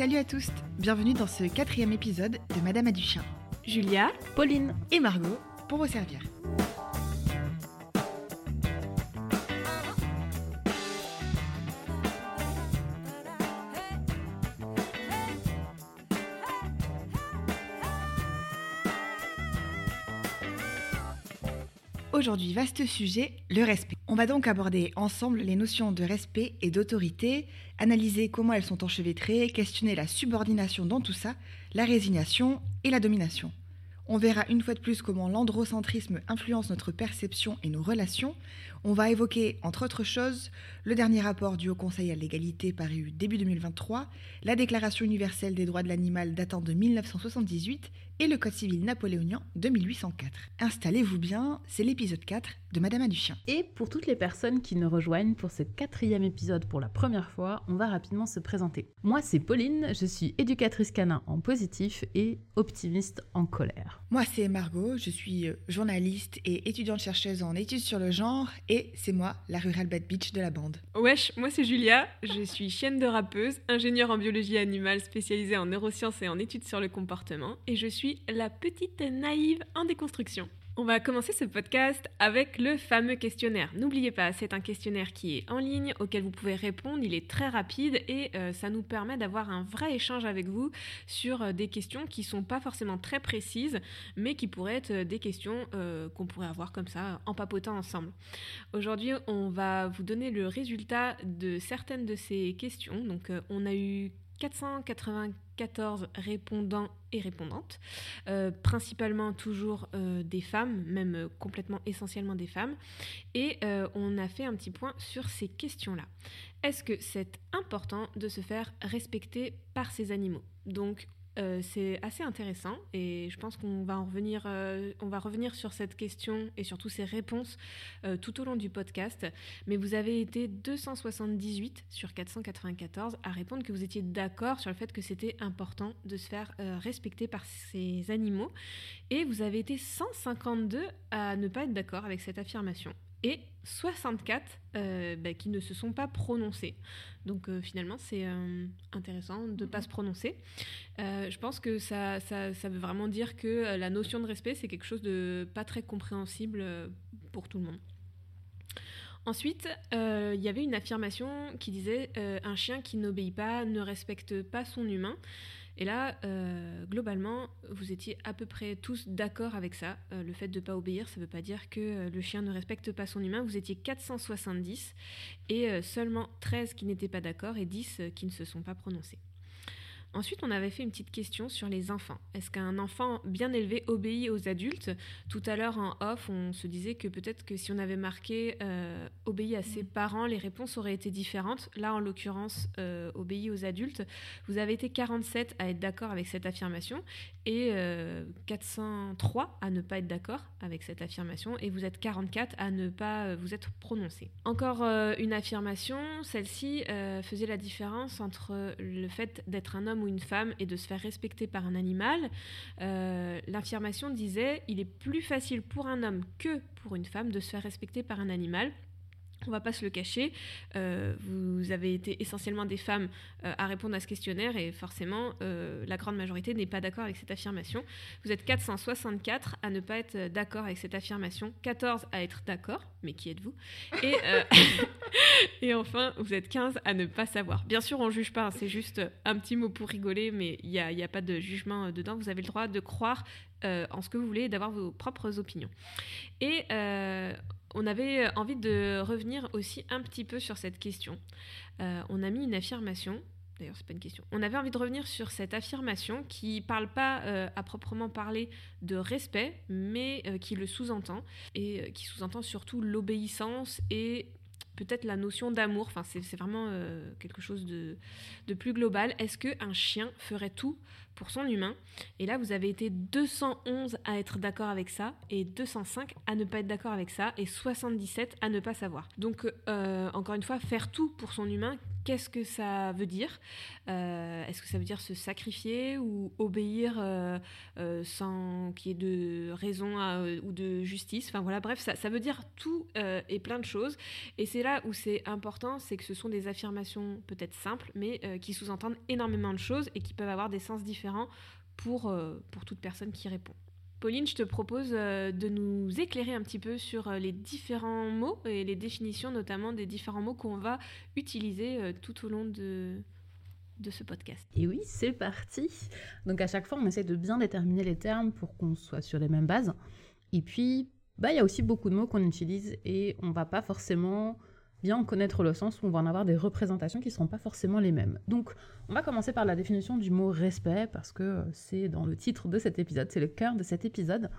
Salut à tous, bienvenue dans ce quatrième épisode de Madame a du chien. Julia, Pauline et Margot pour vous servir. Aujourd'hui, vaste sujet, le respect. On va donc aborder ensemble les notions de respect et d'autorité, analyser comment elles sont enchevêtrées, questionner la subordination dans tout ça, la résignation et la domination. On verra une fois de plus comment l'androcentrisme influence notre perception et nos relations. On va évoquer, entre autres choses, le dernier rapport du Haut Conseil à l'égalité paru début 2023, la Déclaration universelle des droits de l'animal datant de 1978 et le Code civil napoléonien de 1804. Installez-vous bien, c'est l'épisode 4 de Madame a du chien. Et pour toutes les personnes qui nous rejoignent pour ce quatrième épisode pour la première fois, on va rapidement se présenter. Moi, c'est Pauline, je suis éducatrice canin en positif et optimiste en colère. Moi, c'est Margot, je suis euh, journaliste et étudiante chercheuse en études sur le genre et c'est moi, la rurale bad bitch de la bande. Wesh, moi c'est Julia, je suis chienne de rappeuse, ingénieure en biologie animale spécialisée en neurosciences et en études sur le comportement, et je suis la petite naïve en déconstruction. On va commencer ce podcast avec le fameux questionnaire. N'oubliez pas, c'est un questionnaire qui est en ligne, auquel vous pouvez répondre. Il est très rapide et euh, ça nous permet d'avoir un vrai échange avec vous sur euh, des questions qui sont pas forcément très précises, mais qui pourraient être euh, des questions qu'on pourrait avoir comme ça en papotant ensemble. Aujourd'hui, on va vous donner le résultat de certaines de ces questions. Donc, on a eu 494 répondants et répondantes, euh, principalement toujours euh, des femmes, même euh, complètement essentiellement des femmes. Et on a fait un petit point sur ces questions-là. Est-ce que c'est important de se faire respecter par ces animaux? Euh, c'est assez intéressant et je pense qu'on va en revenir, euh, on va revenir sur cette question et surtout ses réponses euh, tout au long du podcast. Mais vous avez été 278 sur 494 à répondre que vous étiez d'accord sur le fait que c'était important de se faire respecter par ces animaux et vous avez été 152 à ne pas être d'accord avec cette affirmation et 64 euh, bah, qui ne se sont pas prononcés. Donc euh, finalement, c'est euh, intéressant de ne pas mhm. se prononcer. je pense que ça, ça, ça, veut vraiment dire que la notion de respect, c'est quelque chose de pas très compréhensible pour tout le monde. Ensuite, il y avait une affirmation qui disait un chien qui n'obéit pas ne respecte pas son humain. Et là, euh, globalement, vous étiez à peu près tous d'accord avec ça. Euh, le fait de ne pas obéir, ça ne veut pas dire que euh, le chien ne respecte pas son humain. Vous étiez 470 et seulement 13 qui n'étaient pas d'accord et 10 qui ne se sont pas prononcés. Ensuite, on avait fait une petite question sur les enfants. Est-ce qu'un enfant bien élevé obéit aux adultes? Tout à l'heure en off, on se disait que peut-être que si on avait marqué euh, obéit à ses parents, les réponses auraient été différentes. Là, en l'occurrence, euh, obéit aux adultes. Vous avez été 47 à être d'accord avec cette affirmation et 403 euh, à ne pas être d'accord avec cette affirmation et vous êtes 44 à ne pas vous être prononcé. Encore une affirmation, celle-ci faisait la différence entre le fait d'être un homme ou une femme et de se faire respecter par un animal, euh, l'affirmation disait il est plus facile pour un homme que pour une femme de se faire respecter par un animal. On va pas se le cacher, euh, vous avez été essentiellement des femmes euh, à répondre à ce questionnaire et forcément euh, la grande majorité n'est pas d'accord avec cette affirmation. Vous êtes 464 à ne pas être d'accord avec cette affirmation, 14 à être d'accord, mais qui êtes-vous? Et, enfin, vous êtes 15 à ne pas savoir. Bien sûr, on juge pas, hein, c'est juste un petit mot pour rigoler, mais il n'y a, a, pas de jugement dedans. Vous avez le droit de croire en ce que vous voulez d'avoir vos propres opinions. Et on avait euh, envie de revenir aussi un petit peu sur cette question. Euh, on a mis une affirmation. D'ailleurs, c'est pas une question. On avait envie de revenir sur cette affirmation qui parle pas euh, à proprement parler de respect, mais qui le sous-entend et qui sous-entend surtout l'obéissance et peut-être la notion d'amour. Enfin, c'est vraiment quelque chose de, de, plus global. Est-ce qu'un chien ferait tout pour son humain. Et là, vous avez été 211 à être d'accord avec ça, et 205 à ne pas être d'accord avec ça, et 77 à ne pas savoir. Donc, euh, encore une fois, faire tout pour son humain, qu'est-ce que ça veut dire? Euh, Est-ce que ça veut dire se sacrifier ou obéir euh, sans qu'il y ait de raison ou de justice? Enfin voilà, bref, ça, ça veut dire tout et plein de choses. Et c'est là où c'est important, c'est que ce sont des affirmations peut-être simples, mais qui sous-entendent énormément de choses et qui peuvent avoir des sens différents pour, pour toute personne qui répond. Pauline, je te propose euh, de nous éclairer un petit peu sur euh, les différents mots et les définitions notamment des différents mots qu'on va utiliser euh, tout au long de, de ce podcast. Et oui, c'est parti. Donc à chaque fois, on essaie de bien déterminer les termes pour qu'on soit sur les mêmes bases. Et puis, bah, il y a aussi beaucoup de mots qu'on utilise et on va pas forcément bien connaître le sens où on va en avoir des représentations qui ne seront pas forcément les mêmes. Donc, on va commencer par la définition du mot respect, parce que c'est dans le titre de cet épisode, c'est le cœur de cet épisode.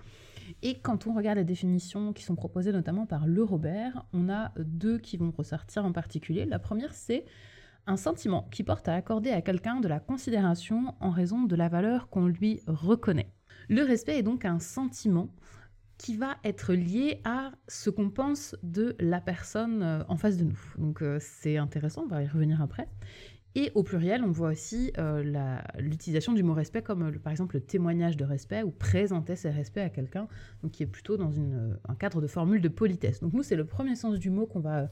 Et quand on regarde les définitions qui sont proposées notamment par Le Robert, on a deux qui vont ressortir en particulier. La première, c'est un sentiment qui porte à accorder à quelqu'un de la considération en raison de la valeur qu'on lui reconnaît. Le respect est donc un sentiment qui va être lié à ce qu'on pense de la personne euh, en face de nous. Donc euh, c'est intéressant, on va y revenir après. Et au pluriel, on voit aussi euh, l'utilisation du mot respect comme par exemple le témoignage de respect ou présenter ses respects à quelqu'un, qui est plutôt dans un cadre de formule de politesse. Donc nous, c'est le premier sens du mot qu'on va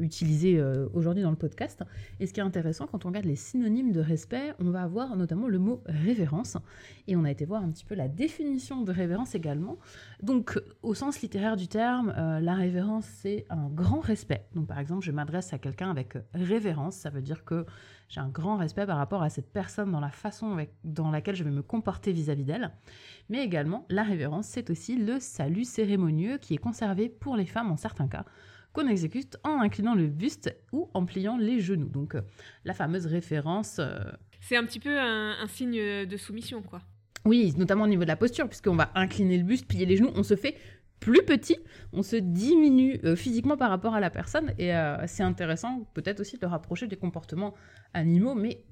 utilisé euh, aujourd'hui dans le podcast. Et ce qui est intéressant, quand on regarde les synonymes de respect, on va avoir notamment le mot révérence. Et on a été voir un petit peu la définition de révérence également. Donc, au sens littéraire du terme, euh, la révérence, c'est un grand respect. Donc, par exemple, je m'adresse à quelqu'un avec révérence. Ça veut dire que j'ai un grand respect par rapport à cette personne dans la façon dans laquelle je vais me comporter vis-à-vis d'elle. Mais également, la révérence, c'est aussi le salut cérémonieux qui est conservé pour les femmes en certains cas qu'on exécute en inclinant le buste ou en pliant les genoux. Donc euh, la fameuse référence. Euh, C'est un petit peu un, signe de soumission, quoi. Oui, notamment au niveau de la posture, puisqu'on va incliner le buste, plier les genoux, on se fait plus petit, on se diminue euh, physiquement par rapport à la personne, et c'est intéressant peut-être aussi de le rapprocher des comportements animaux, mais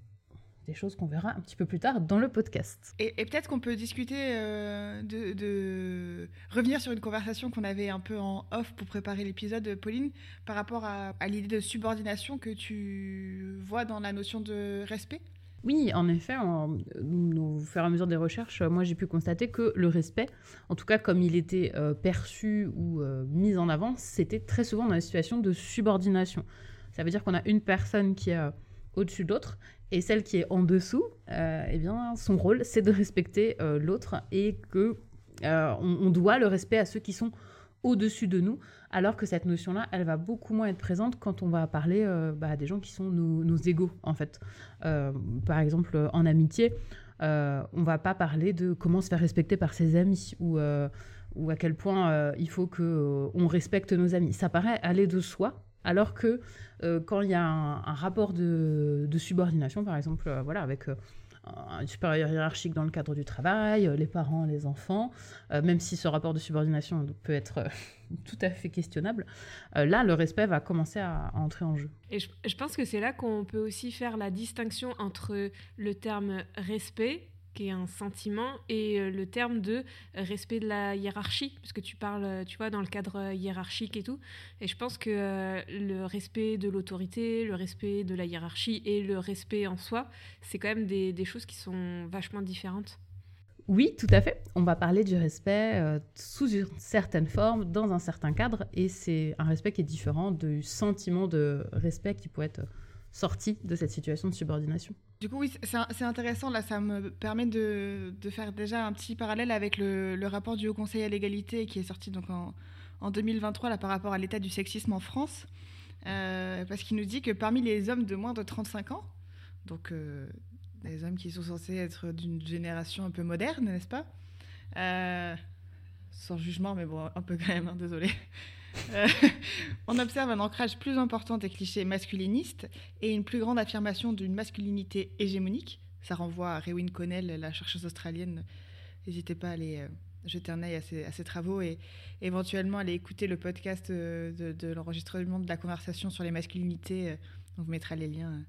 des choses qu'on verra un petit peu plus tard dans le podcast. Et, peut-être qu'on peut discuter euh, de, revenir sur une conversation qu'on avait un peu en off pour préparer l'épisode, Pauline, par rapport à, l'idée de subordination que tu vois dans la notion de respect? Oui, en effet, au fur et à mesure des recherches, moi j'ai pu constater que le respect, en tout cas comme il était euh, perçu ou euh, mis en avant, c'était très souvent dans la situation de subordination. Ça veut dire qu'on a une personne qui est au-dessus d'autre et celle qui est en dessous, euh, eh bien, son rôle, c'est de respecter euh, l'autre et que euh, on, doit le respect à ceux qui sont au-dessus de nous, alors que cette notion-là, elle va beaucoup moins être présente quand on va parler bah, des gens qui sont nos, nos égaux, en fait. par exemple, en amitié, on va pas parler de comment se faire respecter par ses amis ou, ou à quel point il faut qu'on on respecte nos amis. Ça paraît aller de soi, alors que euh, quand il y a un, rapport de, subordination, par exemple, euh, voilà, avec euh, un supérieur hiérarchique dans le cadre du travail, les parents, les enfants, même si ce rapport de subordination peut être tout à fait questionnable, là, le respect va commencer à, entrer en jeu. Et je pense que c'est là qu'on peut aussi faire la distinction entre le terme respect qui est un sentiment, et euh, le terme de respect de la hiérarchie, parce que tu parles, euh, tu vois, dans le cadre euh, hiérarchique et tout. Et je pense que le respect de l'autorité, le respect de la hiérarchie et le respect en soi, c'est quand même des, des, choses qui sont vachement différentes. Oui, tout à fait. On va parler du respect sous une certaine forme, dans un certain cadre, et c'est un respect qui est différent du sentiment de respect qui peut être sorti de cette situation de subordination. Du coup, oui, c'est intéressant. Là, ça me permet de, faire déjà un petit parallèle avec le, rapport du Haut Conseil à l'égalité qui est sorti donc en, 2023 là, par rapport à l'état du sexisme en France. Euh, parce qu'il nous dit que parmi les hommes de moins de 35 ans, donc euh, des hommes qui sont censés être d'une génération un peu moderne, n'est-ce pas euh, Sans jugement, mais bon, un peu quand même, hein, désolé. Euh, on observe un ancrage plus important des clichés masculinistes et une plus grande affirmation d'une masculinité hégémonique. Ça renvoie à Rewin Connell, la chercheuse australienne. N'hésitez pas à aller euh, jeter un œil à ses, travaux et éventuellement aller écouter le podcast euh, de, l'enregistrement de la conversation sur les masculinités. On vous mettra les liens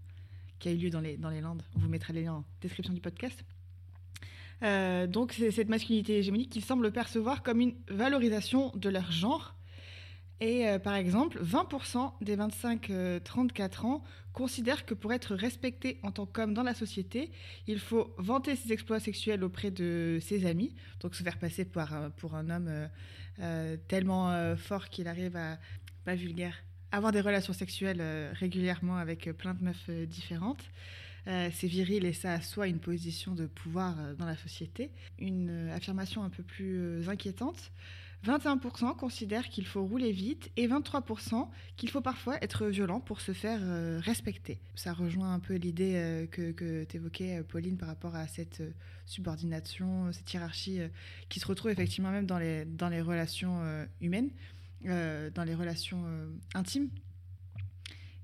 qui a eu lieu dans les, dans les Landes. On vous mettra les liens en description du podcast. Donc c'est cette masculinité hégémonique qu'ils semblent percevoir comme une valorisation de leur genre. Et par exemple, 20% des 25-34 ans considèrent que pour être respecté en tant qu'homme dans la société, il faut vanter ses exploits sexuels auprès de ses amis, donc se faire passer pour un homme tellement fort qu'il arrive à, pas vulgaire, avoir des relations sexuelles régulièrement avec plein de meufs différentes. Euh, c'est viril et ça assoit une position de pouvoir euh, dans la société. Une euh, affirmation un peu plus inquiétante. 21% considèrent qu'il faut rouler vite et 23% qu'il faut parfois être violent pour se faire respecter. Ça rejoint un peu l'idée que, tu évoquais, Pauline, par rapport à cette subordination, cette hiérarchie qui se retrouve effectivement même dans les, dans les relations humaines, dans les relations intimes,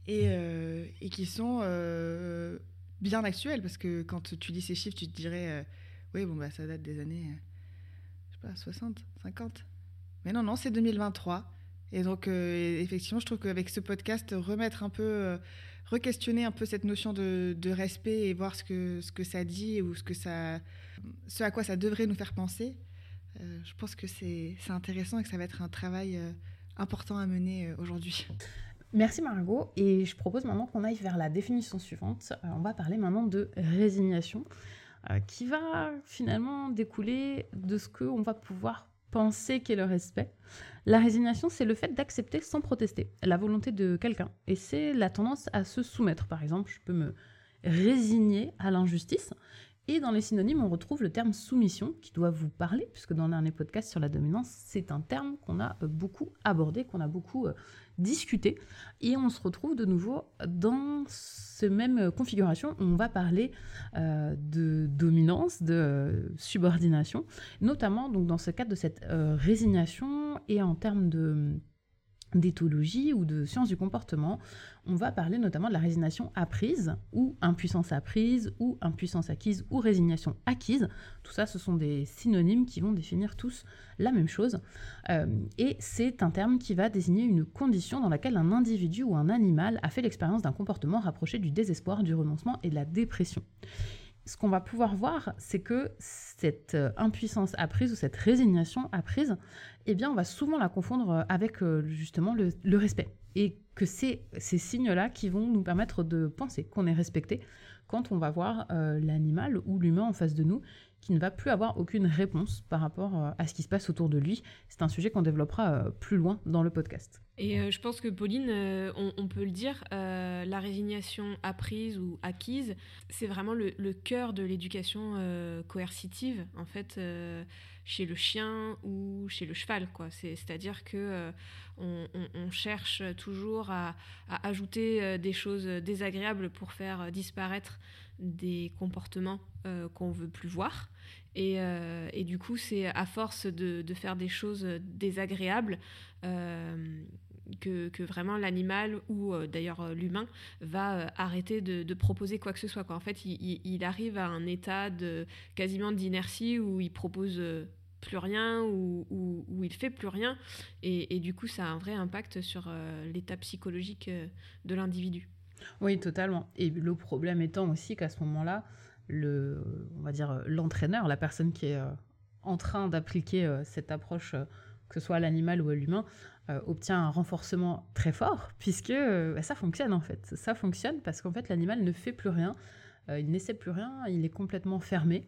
et qui sont bien actuel, parce que quand tu lis ces chiffres, tu te dirais, euh, oui, bon, bah, ça date des années, euh, je sais pas, 60, 50. Mais non, non, c'est 2023. Et donc, euh, effectivement, je trouve qu'avec ce podcast, remettre un peu, re-questionner un peu cette notion de, de, respect et voir ce que, ce que ça dit ou ce, que ça, ce à quoi ça devrait nous faire penser, je pense que c'est intéressant et que ça va être un travail important à mener aujourd'hui. Merci Margot. Et je propose maintenant qu'on aille vers la définition suivante. Euh, on va parler maintenant de résignation, euh, qui va finalement découler de ce qu'on va pouvoir penser qu'est le respect. La résignation, c'est le fait d'accepter sans protester la volonté de quelqu'un. Et c'est la tendance à se soumettre. Par exemple, je peux me résigner à l'injustice. Et dans les synonymes, on retrouve le terme soumission qui doit vous parler, puisque dans le dernier podcast sur la dominance, c'est un terme qu'on a beaucoup abordé, qu'on a beaucoup discuter. Et on se retrouve de nouveau dans cette même configuration où on va parler euh, de dominance, de subordination, notamment donc dans ce cadre de cette euh, résignation et en termes de d'éthologie ou de sciences du comportement, on va parler notamment de la résignation apprise ou impuissance apprise ou impuissance acquise ou résignation acquise. Tout ça, ce sont des synonymes qui vont définir tous la même chose. Euh, et c'est un terme qui va désigner une condition dans laquelle un individu ou un animal a fait l'expérience d'un comportement rapproché du désespoir, du renoncement et de la dépression ce qu'on va pouvoir voir, c'est que cette euh, impuissance apprise ou cette résignation apprise, eh bien, on va souvent la confondre euh, avec euh, justement le, respect. Et que c'est ces signes-là qui vont nous permettre de penser qu'on est respecté quand on va voir l'animal ou l'humain en face de nous qui ne va plus avoir aucune réponse par rapport à ce qui se passe autour de lui. C'est un sujet qu'on développera plus loin dans le podcast. Et euh, je pense que Pauline, on, peut le dire, la résignation apprise ou acquise, c'est vraiment le, cœur de l'éducation coercitive, en fait, chez le chien ou chez le cheval. quoi. C'est-à-dire que on, cherche toujours à, ajouter des choses désagréables pour faire disparaître des comportements euh, qu'on veut plus voir. Et, euh, du coup, c'est à force de, faire des choses désagréables euh, que, vraiment l'animal ou d'ailleurs l'humain va arrêter de, proposer quoi que ce soit. En fait, il, arrive à un état de quasiment d'inertie où il propose plus rien ou, où, il fait plus rien. Et, du coup, ça a un vrai impact sur l'état psychologique de l'individu. Oui, totalement. Et le problème étant aussi qu'à ce moment-là, le, on va dire l'entraîneur, la personne qui est euh, en train d'appliquer euh, cette approche, euh, que ce soit l'animal ou l'humain, obtient un renforcement très fort, puisque bah, ça fonctionne en fait. Ça fonctionne parce qu'en fait l'animal ne fait plus rien, il n'essaie plus rien, il est complètement fermé.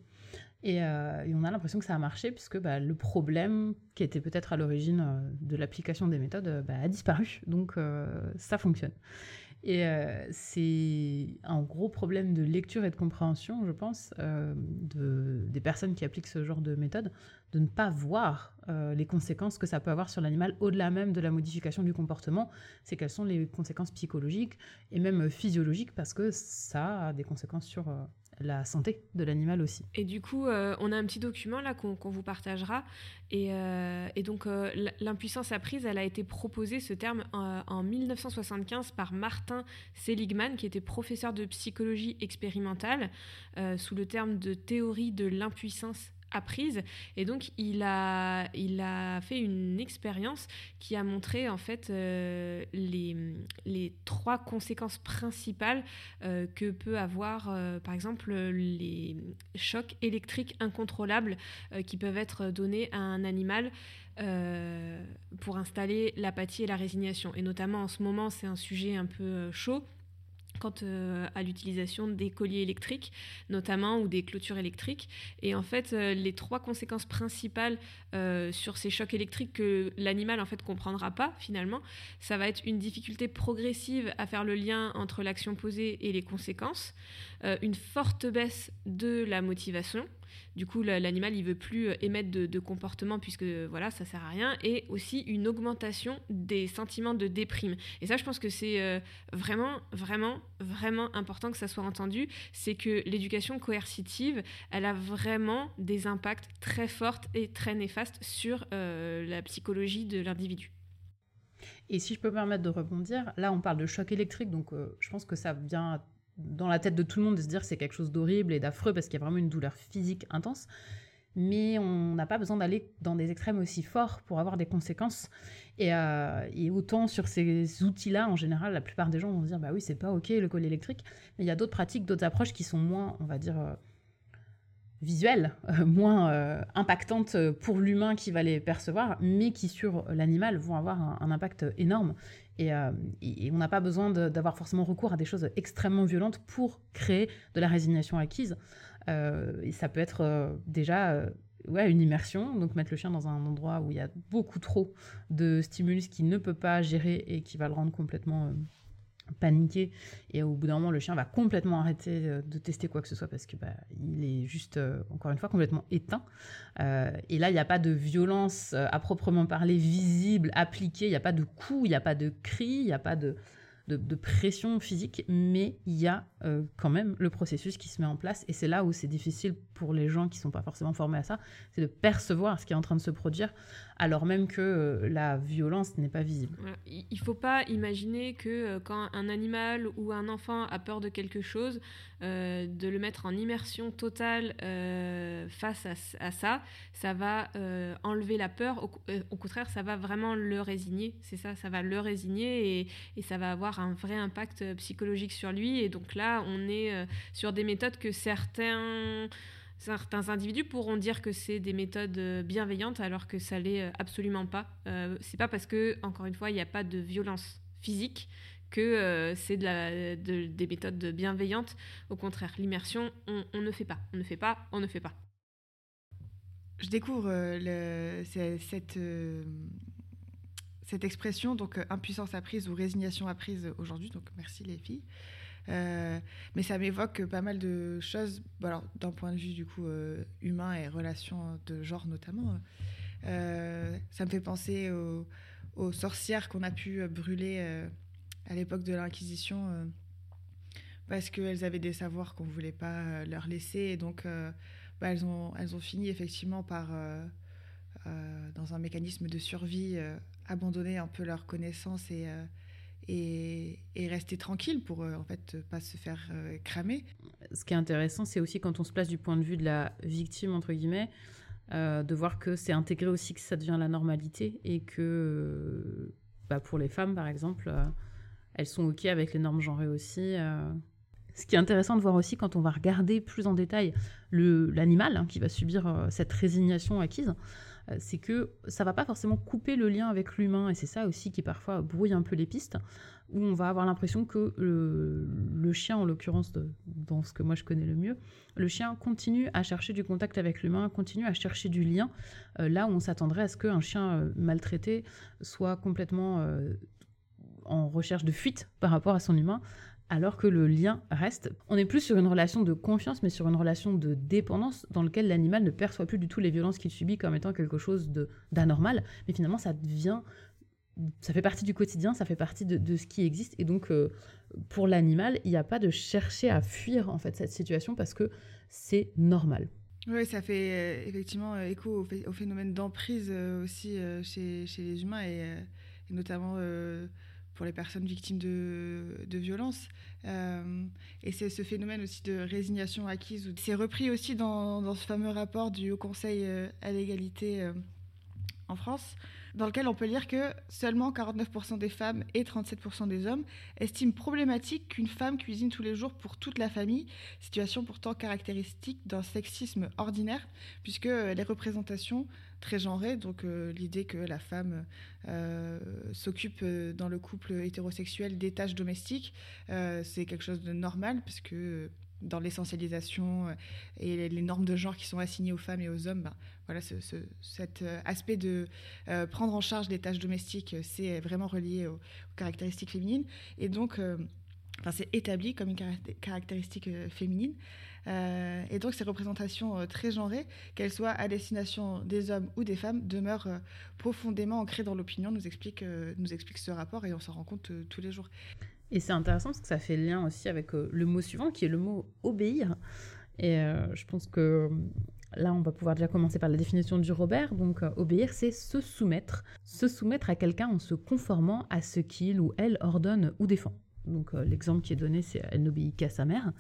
Et, on a l'impression que ça a marché puisque bah, le problème qui était peut-être à l'origine de l'application des méthodes bah, a disparu. Donc ça fonctionne. Et euh, c'est un gros problème de lecture et de compréhension, je pense, euh, de, des personnes qui appliquent ce genre de méthode, de ne pas voir euh, les conséquences que ça peut avoir sur l'animal au-delà même de la modification du comportement. C'est quelles sont les conséquences psychologiques et même physiologiques, parce que ça a des conséquences sur la santé de l'animal aussi. Et du coup, euh, on a un petit document là qu'on vous partagera. Et, euh, donc, euh, l'impuissance apprise, elle a été proposée, ce terme, en 1975 par Martin Seligman, qui était professeur de psychologie expérimentale, sous le terme de théorie de l'impuissance apprise. Et donc, il a, il a fait une expérience qui a montré en fait euh, les, les, trois conséquences principales euh, que peut avoir, euh, par exemple, les chocs électriques incontrôlables qui peuvent être donnés à un animal. pour installer l'apathie et la résignation. Et notamment en ce moment, c'est un sujet un peu chaud quant euh, à l'utilisation des colliers électriques, notamment, ou des clôtures électriques. Et en fait, euh, les trois conséquences principales euh, sur ces chocs électriques que l'animal en fait comprendra pas finalement, ça va être une difficulté progressive à faire le lien entre l'action posée et les conséquences, une forte baisse de la motivation du coup, l'animal, il veut plus euh, émettre de, comportement puisque voilà, ça sert à rien. Et aussi une augmentation des sentiments de déprime. Et ça, je pense que c'est euh, vraiment, vraiment, vraiment important que ça soit entendu. C'est que l'éducation coercitive, elle a vraiment des impacts très forts et très néfastes sur euh, la psychologie de l'individu. Et si je peux me permettre de rebondir, là on parle de choc électrique, donc je pense que ça vient dans la tête de tout le monde de se dire que c'est quelque chose d'horrible et d'affreux parce qu'il y a vraiment une douleur physique intense. Mais on n'a pas besoin d'aller dans des extrêmes aussi forts pour avoir des conséquences. Et, euh, autant sur ces outils-là, en général, la plupart des gens vont se dire bah oui, c'est pas ok le collier électrique. Mais il y a d'autres pratiques, d'autres approches qui sont moins, on va dire, euh, visuelles, euh, moins impactantes pour l'humain qui va les percevoir, mais qui sur l'animal vont avoir un impact énorme. Euh, et, on n'a pas besoin d'avoir forcément recours à des choses extrêmement violentes pour créer de la résignation acquise. Euh, et ça peut être euh, déjà ouais, une immersion, donc mettre le chien dans un endroit où il y a beaucoup trop de stimulus qu'il ne peut pas gérer et qui va le rendre complètement paniquer et au bout d'un moment le chien va complètement arrêter euh, de tester quoi que ce soit parce que bah, il est juste euh, encore une fois complètement éteint. Euh, et là il n'y a pas de violence à proprement parler visible appliquée. Il n'y a pas de coups il n'y a pas de cris il n'y a pas de, de, pression physique mais il y a quand même le processus qui se met en place et c'est là où c'est difficile pour les gens qui sont pas forcément formés à ça c'est de percevoir ce qui est en train de se produire alors même que euh, la violence n'est pas visible. Il ne faut pas imaginer que euh, quand un animal ou un enfant a peur de quelque chose, euh, de le mettre en immersion totale face à, ça, ça va enlever la peur. Au, contraire, ça va vraiment le résigner. C'est ça, ça va le résigner et, ça va avoir un vrai impact psychologique sur lui. Et donc là, on est sur des méthodes que certains certains individus pourront dire que c'est des méthodes euh, bienveillantes alors que ça l'est euh, absolument pas. Euh, c'est pas parce que, encore une fois, il n'y a pas de violence physique que c'est de des méthodes bienveillantes. Au contraire, l'immersion, on, ne fait pas, on ne fait pas, on ne fait pas. Je découvre cette, cette expression, donc impuissance apprise ou résignation apprise aujourd'hui, donc merci les filles. Euh, mais ça m'évoque pas mal de choses, alors d'un point de vue du coup euh, humain et relations de genre notamment. Euh, ça me fait penser aux, sorcières qu'on a pu brûler à l'époque de l'Inquisition parce qu'elles avaient des savoirs qu'on ne voulait pas leur laisser et donc bah, elles, ont, elles ont fini effectivement par, dans un mécanisme de survie, abandonner un peu leurs connaissances et et, rester tranquille pour euh, en fait pas se faire euh, cramer. Ce qui est intéressant, c'est aussi quand on se place du point de vue de la victime entre guillemets, euh, de voir que c'est intégré aussi que ça devient la normalité et que bah, pour les femmes par exemple, elles sont ok avec les normes genrées aussi. Ce qui est intéressant de voir aussi quand on va regarder plus en détail l'animal hein, qui va subir cette résignation acquise, euh, c'est que ça va pas forcément couper le lien avec l'humain, et c'est ça aussi qui parfois brouille un peu les pistes, où on va avoir l'impression que le, chien, en l'occurrence dans ce que moi je connais le mieux, le chien continue à chercher du contact avec l'humain, continue à chercher du lien, euh, là où on s'attendrait à ce qu'un chien euh, maltraité soit complètement en recherche de fuite par rapport à son humain, alors que le lien reste. On n'est plus sur une relation de confiance, mais sur une relation de dépendance dans laquelle l'animal ne perçoit plus du tout les violences qu'il subit comme étant quelque chose d'anormal, mais finalement ça devient, ça fait partie du quotidien, ça fait partie de, ce qui existe, et donc euh, pour l'animal, il n'y a pas de chercher à fuir en fait cette situation parce que c'est normal. Oui, ça fait euh, effectivement euh, écho au, phénomène d'emprise aussi chez, les humains et notamment pour les personnes victimes de, de violences. et c'est ce phénomène aussi de résignation acquise. C'est repris aussi dans, dans, ce fameux rapport du Haut Conseil à l'égalité en France, dans lequel on peut lire que seulement 49% des femmes et 37% des hommes estiment problématique qu'une femme cuisine tous les jours pour toute la famille, situation pourtant caractéristique d'un sexisme ordinaire, puisque les représentations très genrées, donc euh, l'idée que la femme euh, s'occupe euh, dans le couple hétérosexuel des tâches domestiques, c'est quelque chose de normal, puisque dans l'essentialisation et les normes de genre qui sont assignées aux femmes et aux hommes, ben, voilà, cet aspect de prendre en charge les tâches domestiques, c'est vraiment relié aux, caractéristiques féminines. Et donc, enfin, c'est établi comme une caractéristique féminine. Et donc, ces représentations très genrées, qu'elles soient à destination des hommes ou des femmes, demeurent profondément ancrées dans l'opinion, nous explique, ce rapport et on s'en rend compte tous les jours. Et c'est intéressant parce que ça fait lien aussi avec le mot suivant qui est le mot obéir. Et je pense que Là, on va pouvoir déjà commencer par la définition du Robert. Donc, euh, obéir, c'est se soumettre. Se soumettre à quelqu'un en se conformant à ce qu'il ou elle ordonne ou défend. Donc, euh, l'exemple qui est donné, c'est elle n'obéit qu'à sa mère.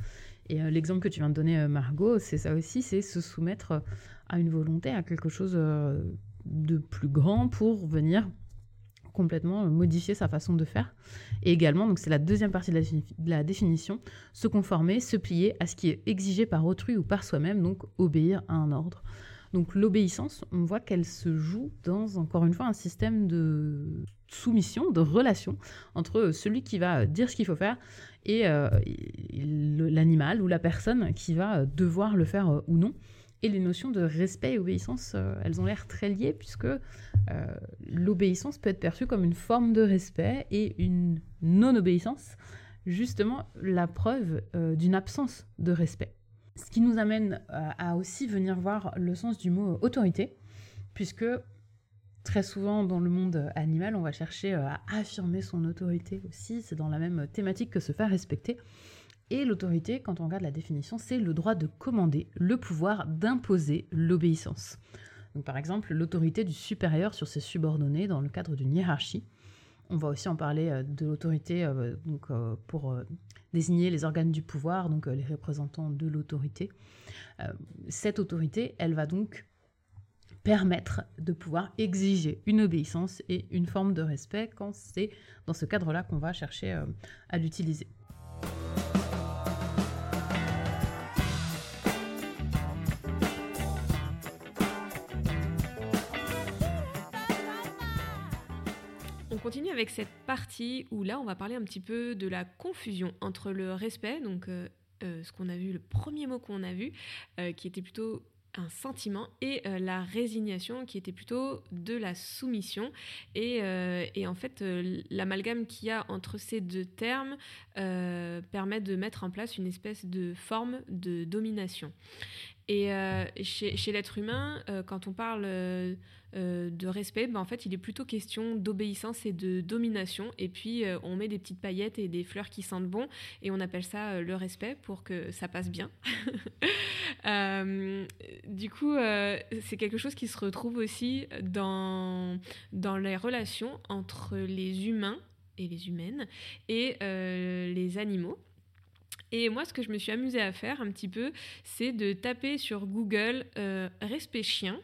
Et euh, l'exemple que tu viens de donner, Margot, c'est ça aussi, c'est se soumettre à une volonté, à quelque chose de plus grand pour venir complètement modifier sa façon de faire. Et également, donc c'est la deuxième partie de la, définition, se conformer, se plier à ce qui est exigé par autrui ou par soi-même, donc obéir à un ordre. Donc l'obéissance, on voit qu'elle se joue dans, encore une fois, un système de soumission, de relation entre celui qui va dire ce qu'il faut faire et euh, l'animal ou la personne qui va devoir le faire euh, ou non. Et les notions de respect et obéissance, euh, elles ont l'air très liées puisque l'obéissance peut être perçue comme une forme de respect et une non-obéissance, justement la preuve d'une absence de respect. Ce qui nous amène à aussi venir voir le sens du mot autorité, puisque très souvent dans le monde animal, on va chercher à affirmer son autorité aussi, c'est dans la même thématique que se faire respecter. Et l'autorité, quand on regarde la définition, c'est le droit de commander, le pouvoir d'imposer l'obéissance. Par exemple, l'autorité du supérieur sur ses subordonnés dans le cadre d'une hiérarchie. On va aussi en parler euh, de l'autorité euh, donc, euh, pour désigner les organes du pouvoir, donc les représentants de l'autorité. Cette autorité, elle va donc permettre de pouvoir exiger une obéissance et une forme de respect quand c'est dans ce cadre-là qu'on va chercher à l'utiliser. Continue avec cette partie où là, on va parler un petit peu de la confusion entre le respect, donc euh, euh, ce qu'on a vu, le premier mot qu'on a vu, euh, qui était plutôt un sentiment et la résignation qui était plutôt de la soumission. Et, et en fait l'amalgame qu'il y a entre ces deux termes permet de mettre en place une espèce de forme de domination et chez, chez l'être humain quand on parle euh, de respect, ben, en fait, il est plutôt question d'obéissance et de domination. Et puis, euh, on met des petites paillettes et des fleurs qui sentent bon, et on appelle ça euh, le respect pour que ça passe bien. du coup, c'est quelque chose qui se retrouve aussi dans, dans les relations entre les humains et les humaines et les animaux. Et moi, ce que je me suis amusée à faire un petit peu, c'est de taper sur Google respect chien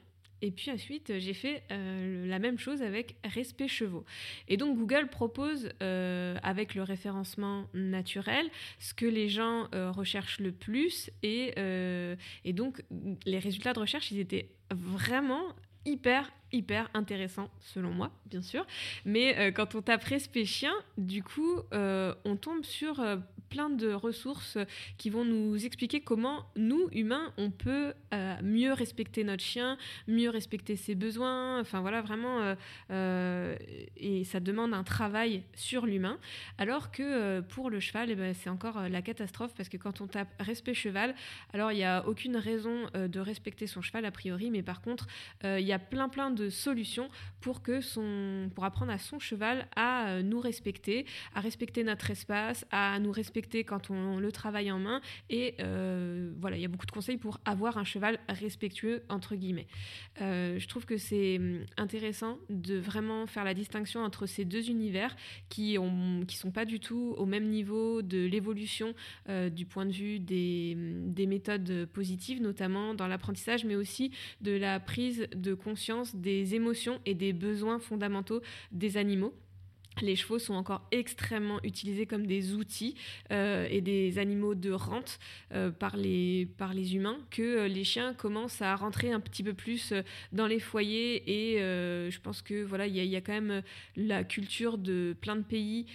et puis ensuite, j'ai fait euh, la même chose avec respect chevaux. Et donc Google propose, euh, avec le référencement naturel, ce que les gens euh, recherchent le plus. Et, et donc les résultats de recherche, ils étaient vraiment hyper hyper intéressants selon moi bien sûr mais quand on tape respect chien du coup on tombe sur plein de ressources qui vont nous expliquer comment nous, humains, on peut euh, mieux respecter notre chien, mieux respecter ses besoins. Enfin voilà, vraiment, euh, euh, et ça demande un travail sur l'humain. Alors que pour le cheval, eh ben, c'est encore la catastrophe parce que quand on tape respect cheval, alors il n'y a aucune raison de respecter son cheval a priori, mais par contre, il y a plein plein de solutions pour que son, pour apprendre à son cheval à nous respecter, à respecter notre espace, à nous respecter quand on le travaille en main. Et voilà, il y a beaucoup de conseils pour avoir un cheval respectueux, entre guillemets. je trouve que c'est hum, intéressant de vraiment faire la distinction entre ces deux univers qui ne qui sont pas du tout au même niveau de l'évolution du point de vue des, des méthodes positives, notamment dans l'apprentissage, mais aussi de la prise de conscience des émotions et des besoins fondamentaux des animaux. Les chevaux sont encore extrêmement utilisés comme des outils euh, et des animaux de rente euh, par, les, par les humains, que euh, les chiens commencent à rentrer un petit peu plus dans les foyers. Et je pense que voilà, il y, a quand même la culture de plein de pays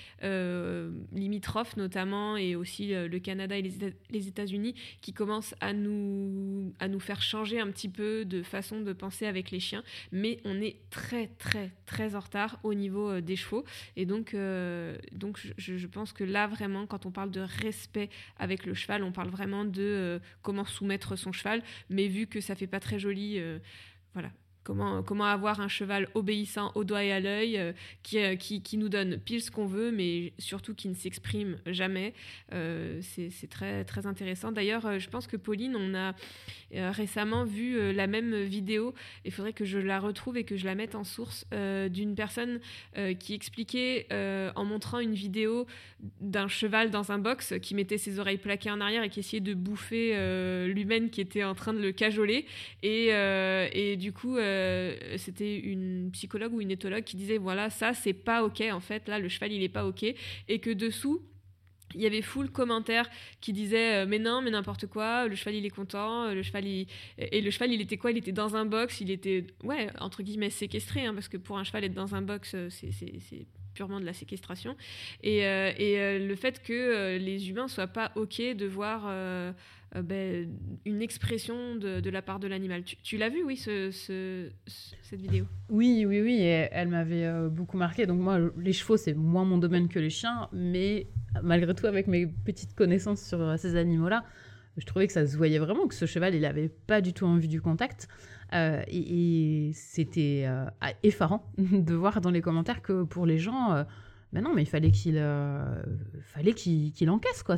limitrophes notamment, et aussi le Canada et les États-Unis, qui commencent à nous, à nous faire changer un petit peu de façon de penser avec les chiens. Mais on est très très très en retard au niveau des chevaux. Et donc, euh, je, pense que là, vraiment, quand on parle de respect avec le cheval, on parle vraiment de euh, comment soumettre son cheval. Mais vu que ça fait pas très joli, euh, voilà, Comment, comment, avoir un cheval obéissant au doigt et à l'œil, qui, qui, qui, nous donne pile ce qu'on veut, mais surtout qui ne s'exprime jamais. c'est très, très intéressant. D'ailleurs, je pense que Pauline, on a récemment vu la même vidéo. Il faudrait que je la retrouve et que je la mette en source d'une personne qui expliquait en montrant une vidéo d'un cheval dans un box qui mettait ses oreilles plaquées en arrière et qui essayait de bouffer l'humaine qui était en train de le cajoler. Et, et du coup, euh, c'était une psychologue ou une éthologue qui disait voilà, ça c'est pas ok en fait, là le cheval il est pas ok, et que dessous il y avait full commentaires qui disaient euh, mais non mais n'importe quoi le cheval il est content euh, le cheval il... et le cheval il était quoi? Il était dans un box il était ouais entre guillemets séquestré hein, parce que pour un cheval être dans un box c'est purement de la séquestration. Et, et le fait que les humains soient pas ok de voir euh, ben, une expression de, la part de l'animal. Tu, l'as vu, oui, ce, cette vidéo? Oui, oui, oui, elle m'avait euh, beaucoup marqué. Donc moi, les chevaux, c'est moins mon domaine que les chiens, mais malgré tout, avec mes petites connaissances sur euh, ces animaux-là, je trouvais que ça se voyait vraiment que ce cheval, il n'avait pas du tout envie du contact. et, c'était effarant de voir dans les commentaires que pour les gens, ben non, mais il fallait qu'il fallait encaisse, quoi.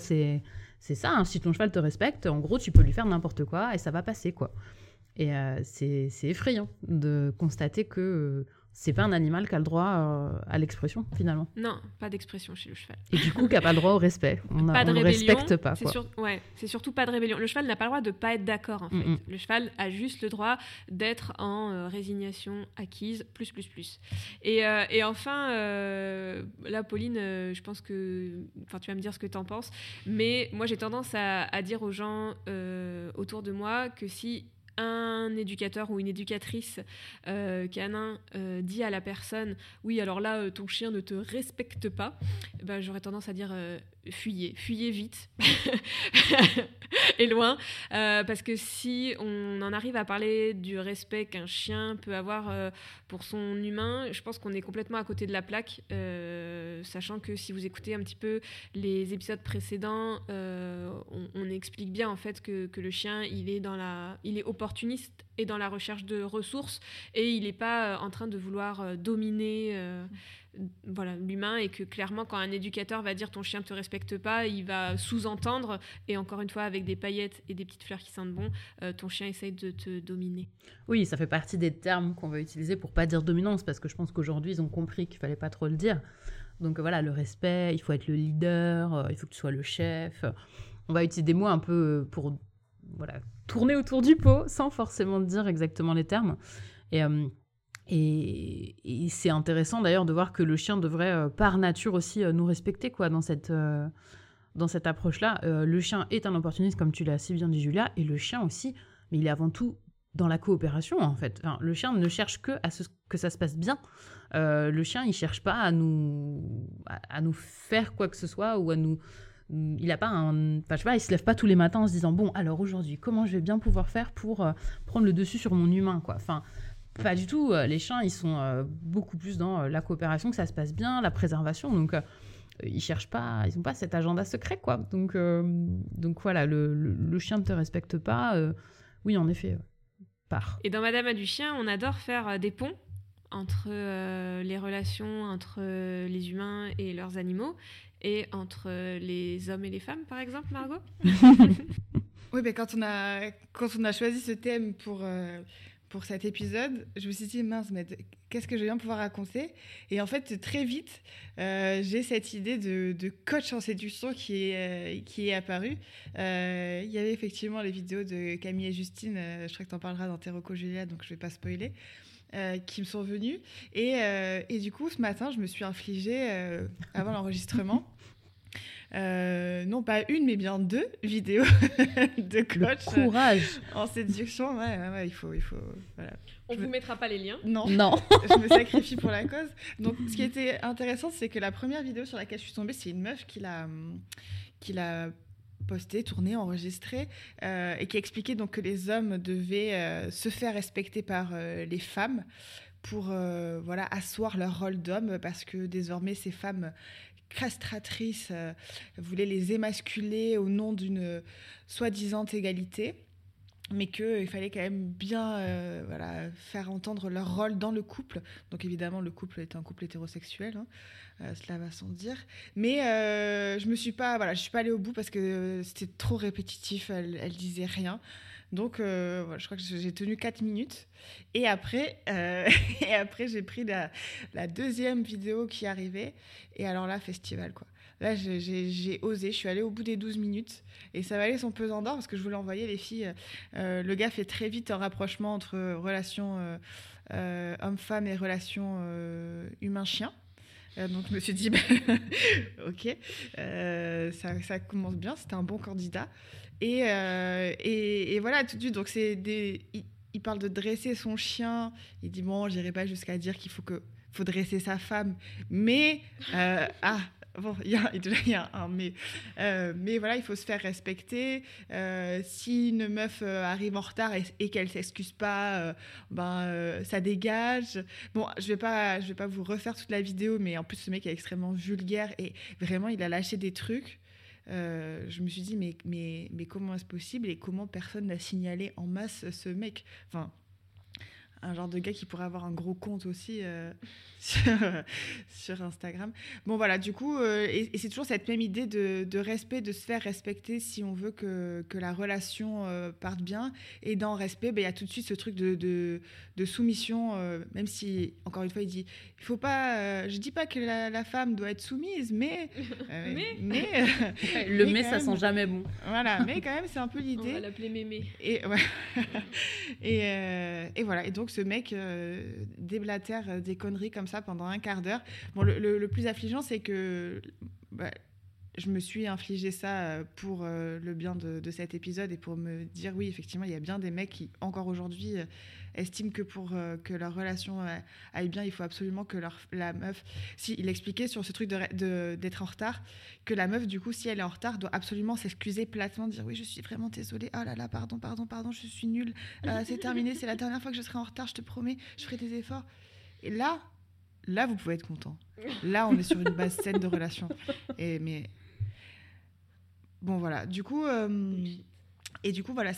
C'est ça, hein. si ton cheval te respecte, en gros, tu peux lui faire n'importe quoi et ça va passer, quoi. Et euh, c'est effrayant de constater que euh, c'est pas un animal qui a le droit euh, à l'expression finalement. Non, pas d'expression chez le cheval. Et du coup, qui n'a pas le droit au respect. On, pas de respecte pas. C'est ouais, surtout pas de rébellion. Le cheval n'a pas le droit de pas être d'accord en fait. Le cheval a juste le droit d'être en euh, résignation acquise, plus, plus, plus. Et, euh, et enfin, là, Pauline, je pense que. Enfin, tu vas me dire ce que tu en penses. Mais moi, j'ai tendance à, à, dire aux gens autour de moi que si un éducateur ou une éducatrice euh, canin euh, dit à la personne oui alors là euh, ton chien ne te respecte pas ben, j'aurais tendance à dire fuyez, fuyez vite. Et loin, parce que si on en arrive à parler du respect qu'un chien peut avoir pour son humain, je pense qu'on est complètement à côté de la plaque, sachant que si vous écoutez un petit peu les épisodes précédents, on, explique bien en fait que, que, le chien, il est dans la, il est opportuniste et dans la recherche de ressources, et il n'est pas en train de vouloir dominer voilà l'humain et que clairement quand un éducateur va dire ton chien te respecte pas il va sous-entendre et encore une fois avec des paillettes et des petites fleurs qui sentent bon euh, ton chien essaye de te dominer. Oui ça fait partie des termes qu'on va utiliser pour pas dire dominance parce que je pense qu'aujourd'hui ils ont compris qu'il fallait pas trop le dire. Donc voilà le respect il faut être le leader euh, il faut que tu sois le chef. On va utiliser des mots un peu pour voilà tourner autour du pot sans forcément dire exactement les termes et euh, c'est intéressant d'ailleurs de voir que le chien devrait euh, par nature aussi euh, nous respecter quoi dans cette, cette approche-là. le chien est un opportuniste comme tu l'as si bien dit Julia, et le chien aussi, mais il est avant tout dans la coopération en fait. le chien ne cherche que à ce que ça se passe bien. le chien il cherche pas à nous à, nous faire quoi que ce soit ou à nous il a pas un enfin je sais pas il se lève pas tous les matins en se disant bon alors aujourd'hui comment je vais bien pouvoir faire pour prendre le dessus sur mon humain quoi. Enfin pas du tout. Euh, les chiens, ils sont euh, beaucoup plus dans euh, la coopération, que ça se passe bien, la préservation. Donc, ils cherchent pas, ils n'ont pas cet agenda secret, quoi. Donc, donc voilà, le, chien ne te respecte pas. oui, en effet, part. Et dans Madame a du chien, on adore faire des ponts entre les relations entre les humains et leurs animaux et entre les hommes et les femmes, par exemple, Margot Oui, mais quand on a, quand on a choisi ce thème pour, pour cet épisode, je me suis dit, mince, mais qu'est-ce que je viens pouvoir raconter? Et en fait, très vite, euh, j'ai cette idée de, coach en séduction qui est, euh, qui est apparue. Euh, il y avait effectivement les vidéos de Camille et Justine, je crois que tu en parleras dans Terroco Julia, donc je ne vais pas spoiler. Qui me sont venues. Et, et, du coup, ce matin, je me suis infligée, avant l'enregistrement, euh, non pas une, mais bien deux vidéos de coach. courage. en séduction, ouais, ouais, il faut, il faut. Voilà. On ne vous mettra pas les liens. Non. Non. je me sacrifie pour la cause. Donc, ce qui était intéressant, c'est que la première vidéo sur laquelle je suis tombée, c'est une meuf qui l'a, qui l'a posté, tourné, enregistré, euh, et qui expliquait donc que les hommes devaient euh, se faire respecter par les femmes pour voilà asseoir leur rôle d'homme parce que désormais ces femmes castratrice euh, voulait les émasculer au nom d'une soi-disant égalité mais qu'il fallait quand même bien euh, voilà, faire entendre leur rôle dans le couple. Donc évidemment, le couple est un couple hétérosexuel, hein, euh, cela va sans dire. Mais je me suis pas, voilà, suis pas allée au bout parce que c'était trop répétitif. Elle, elle disait rien. Donc, euh, je crois que j'ai tenu 4 minutes. Et après, euh, et après j'ai pris la, deuxième vidéo qui arrivait. Et alors là, festival, quoi. Là, j'ai osé. Je suis allée au bout des 12 minutes. Et ça valait son pesant d'or parce que je voulais envoyer les filles. Euh, le gars fait très vite un rapprochement entre relations homme-femme et relations humain-chien. donc je me suis dit, bah, ok, ça, commence bien, c'était un bon candidat. Euh, et, voilà, tout de suite, donc des. Il, parle de dresser son chien. Il dit bon, j'irai pas jusqu'à dire qu'il faut faut dresser sa femme, mais euh, ah. Bon, il y, y, a un mais. Euh, mais voilà, il faut se faire respecter. si une meuf arrive en retard et, et qu'elle s'excuse pas, ben, ça dégage. Bon, je vais vais pas vous refaire toute la vidéo, mais en plus, ce mec est extrêmement vulgaire et vraiment, il a lâché des trucs. Euh, je me suis dit, mais, mais, mais comment est-ce possible et comment personne n'a signalé en masse ce mec? Enfin, un genre de gars qui pourrait avoir un gros compte aussi euh, sur, Instagram. Bon voilà, du coup, euh, et, c'est toujours cette même idée de, respect, de se faire respecter si on veut que, que la relation euh, parte bien. Et dans respect, ben, il y a tout de suite ce truc de, de, soumission, même si, encore une fois, il dit, il faut pas, je dis pas que la, femme doit être soumise, mais... mais, Le mais, ça sent jamais bon. Voilà, mais quand même, c'est un peu l'idée. On va l'appeler mémé. Et, ouais. et, et voilà, et donc ce mec euh, déblatère euh, des conneries comme ça pendant un quart d'heure. Bon, le, plus affligeant, c'est que bah, je me suis infligé ça euh, pour le bien de, cet épisode et pour me dire oui, effectivement, il y a bien des mecs qui, encore aujourd'hui, estiment que pour euh, que leur relation euh, aille bien, il faut absolument que leur, la meuf. Si, il expliquait sur ce truc d'être de, en retard, que la meuf, du coup, si elle est en retard, doit absolument s'excuser platement, dire oui, je suis vraiment désolée, oh là là, pardon, pardon, pardon, je suis nulle, euh, c'est terminé, c'est la dernière fois que je serai en retard, je te promets, je ferai des efforts. Et là, là, vous pouvez être content. Là, on est sur une base saine de relation. Et, mais. Bon, voilà. Du coup. Et du coup, voilà,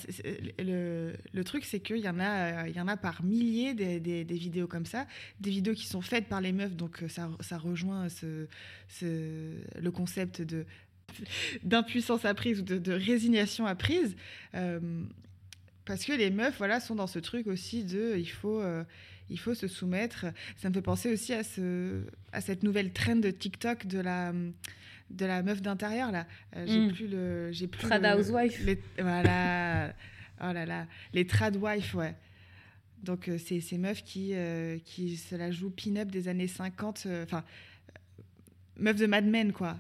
le, le, truc, c'est qu'il y, en a, il y en a par milliers des, des, vidéos comme ça, des vidéos qui sont faites par les meufs, donc euh, ça, ça rejoint ce, ce, le concept de d'impuissance apprise ou de, de, résignation apprise. Euh, parce que les meufs voilà, sont dans ce truc aussi de il faut, euh, il faut se soumettre. Ça me fait penser aussi à, ce, à cette nouvelle trend de TikTok de la de la meuf d'intérieur là. Euh, j'ai hmm. plus le, j'ai plus. Trad housewife. voilà. oh là là, les trad wife, ouais. Donc euh, c'est ces meufs qui euh, qui se la jouent pin-up des années 50, enfin meuf de Mad Men quoi.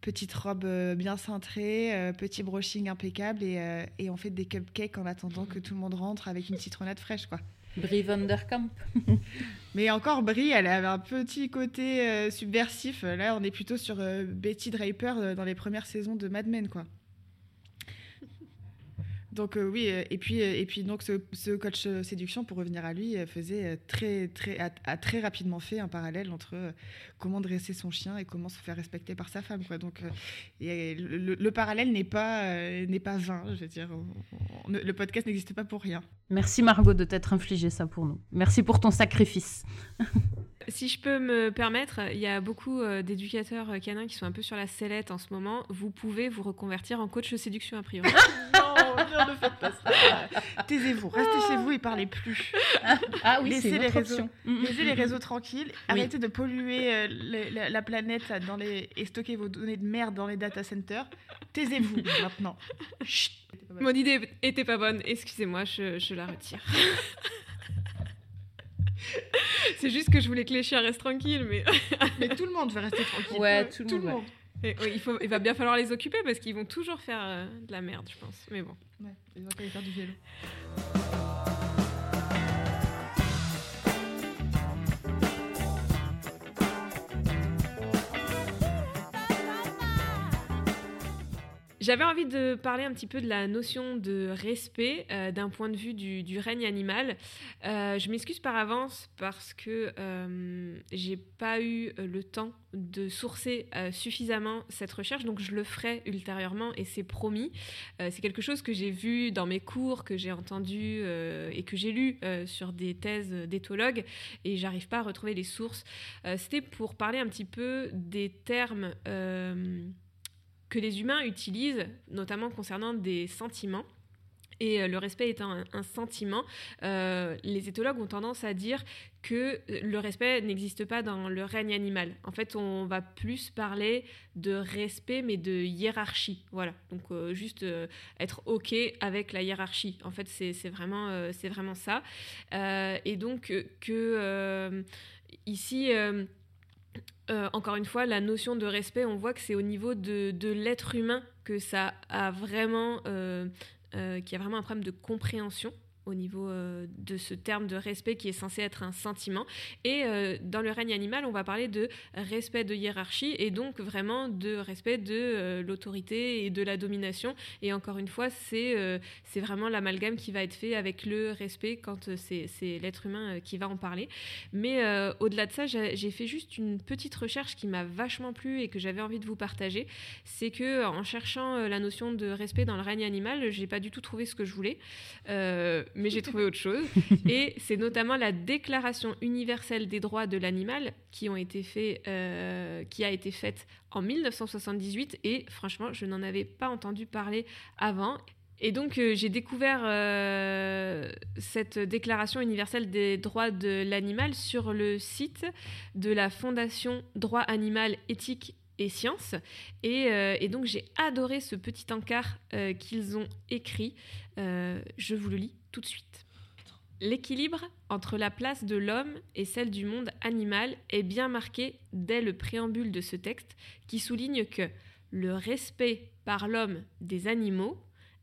Petite robe bien cintrée, petit brushing impeccable et, et on fait des cupcakes en attendant que tout le monde rentre avec une citronnade fraîche quoi. Brie Vanderkamp. Mais encore, Brie, elle avait un petit côté euh, subversif. Là, on est plutôt sur euh, Betty Draper euh, dans les premières saisons de Mad Men, quoi. Donc oui, et puis, et puis donc ce, coach séduction, pour revenir à lui, faisait très, très, a, très rapidement fait un parallèle entre comment dresser son chien et comment se faire respecter par sa femme. Quoi. Donc le, le- le parallèle n'est pas, n'est pas vain, je veux dire. le podcast n'existe pas pour rien. Merci Margot de t'être infligé ça pour nous. Merci pour ton sacrifice. Si je peux me permettre, il y a beaucoup euh, d'éducateurs euh, canins qui sont un peu sur la sellette en ce moment. Vous pouvez vous reconvertir en coach de séduction a priori. Non, ne faites pas ça. Taisez-vous, restez chez vous et parlez plus. Ah oui, c'est c'est une notre autre option. Laissez les réseaux tranquilles. Arrêtez de polluer euh, le- la, la planète dans les, et stocker vos données de merde dans les data centers. Taisez-vous maintenant. Chut. Mon idée était pas bonne, excusez-moi, je, je la retire. C'est juste que je voulais que les chiens restent tranquilles, mais Mais tout le monde veut rester tranquille. Ouais, tout le monde. Et il, faut, il va bien falloir les occuper parce qu'ils vont toujours faire euh, de la merde, je pense. Mais bon. Ouais, ils ont qu'à aller faire du vélo. J'avais envie de parler un petit peu de la notion de respect euh, d'un point de vue du, règne animal. Euh, je m'excuse par avance parce que euh, j'ai pas eu euh, le temps de sourcer suffisamment cette recherche, donc je le ferai ultérieurement et c'est promis. C'est quelque chose que j'ai vu dans mes cours, que j'ai entendu et que j'ai lu sur des thèses d'éthologues et j'arrive pas à retrouver les sources. C'était pour parler un petit peu des termes. Que les humains utilisent, notamment concernant des sentiments. Et euh, le respect étant un, sentiment, euh, les éthologues ont tendance à dire que euh, le respect n'existe pas dans le règne animal. En fait, on va plus parler de respect, mais de hiérarchie. Voilà. Donc, juste être OK avec la hiérarchie. En fait, c'est vraiment, c'est vraiment ça. Et donc, que ici. Euh, encore une fois, la notion de respect, on voit que c'est au niveau de, de l'être humain que ça a vraiment, euh, euh, qu'il y a vraiment un problème de compréhension au niveau euh, de ce terme de respect qui est censé être un sentiment. Et euh, dans le règne animal, on va parler de respect de hiérarchie et donc vraiment de respect de euh, l'autorité et de la domination. Et encore une fois, c'est c'est vraiment l'amalgame qui va être fait avec le respect quand c'est l'être humain qui va en parler. Mais au-delà de ça, j'ai fait juste une petite recherche qui m'a vachement plu et que j'avais envie de vous partager. C'est que en cherchant la notion de respect dans le règne animal, j'ai pas du tout trouvé ce que je voulais, mais j'ai trouvé autre chose. Et c'est notamment la Déclaration universelle des droits de l'animal qui ont été fait, euh, qui a été faite en 1978. Et franchement, je n'en avais pas entendu parler avant. Et donc, euh, j'ai découvert euh, cette Déclaration universelle des droits de l'animal sur le site de la Fondation Droit Animal, Éthique et Sciences. Et, euh, et donc, j'ai adoré ce petit encart euh, qu'ils ont écrit. Euh, je vous le lis tout de suite. L'équilibre entre la place de l'homme et celle du monde animal est bien marqué dès le préambule de ce texte qui souligne que le respect par l'homme des animaux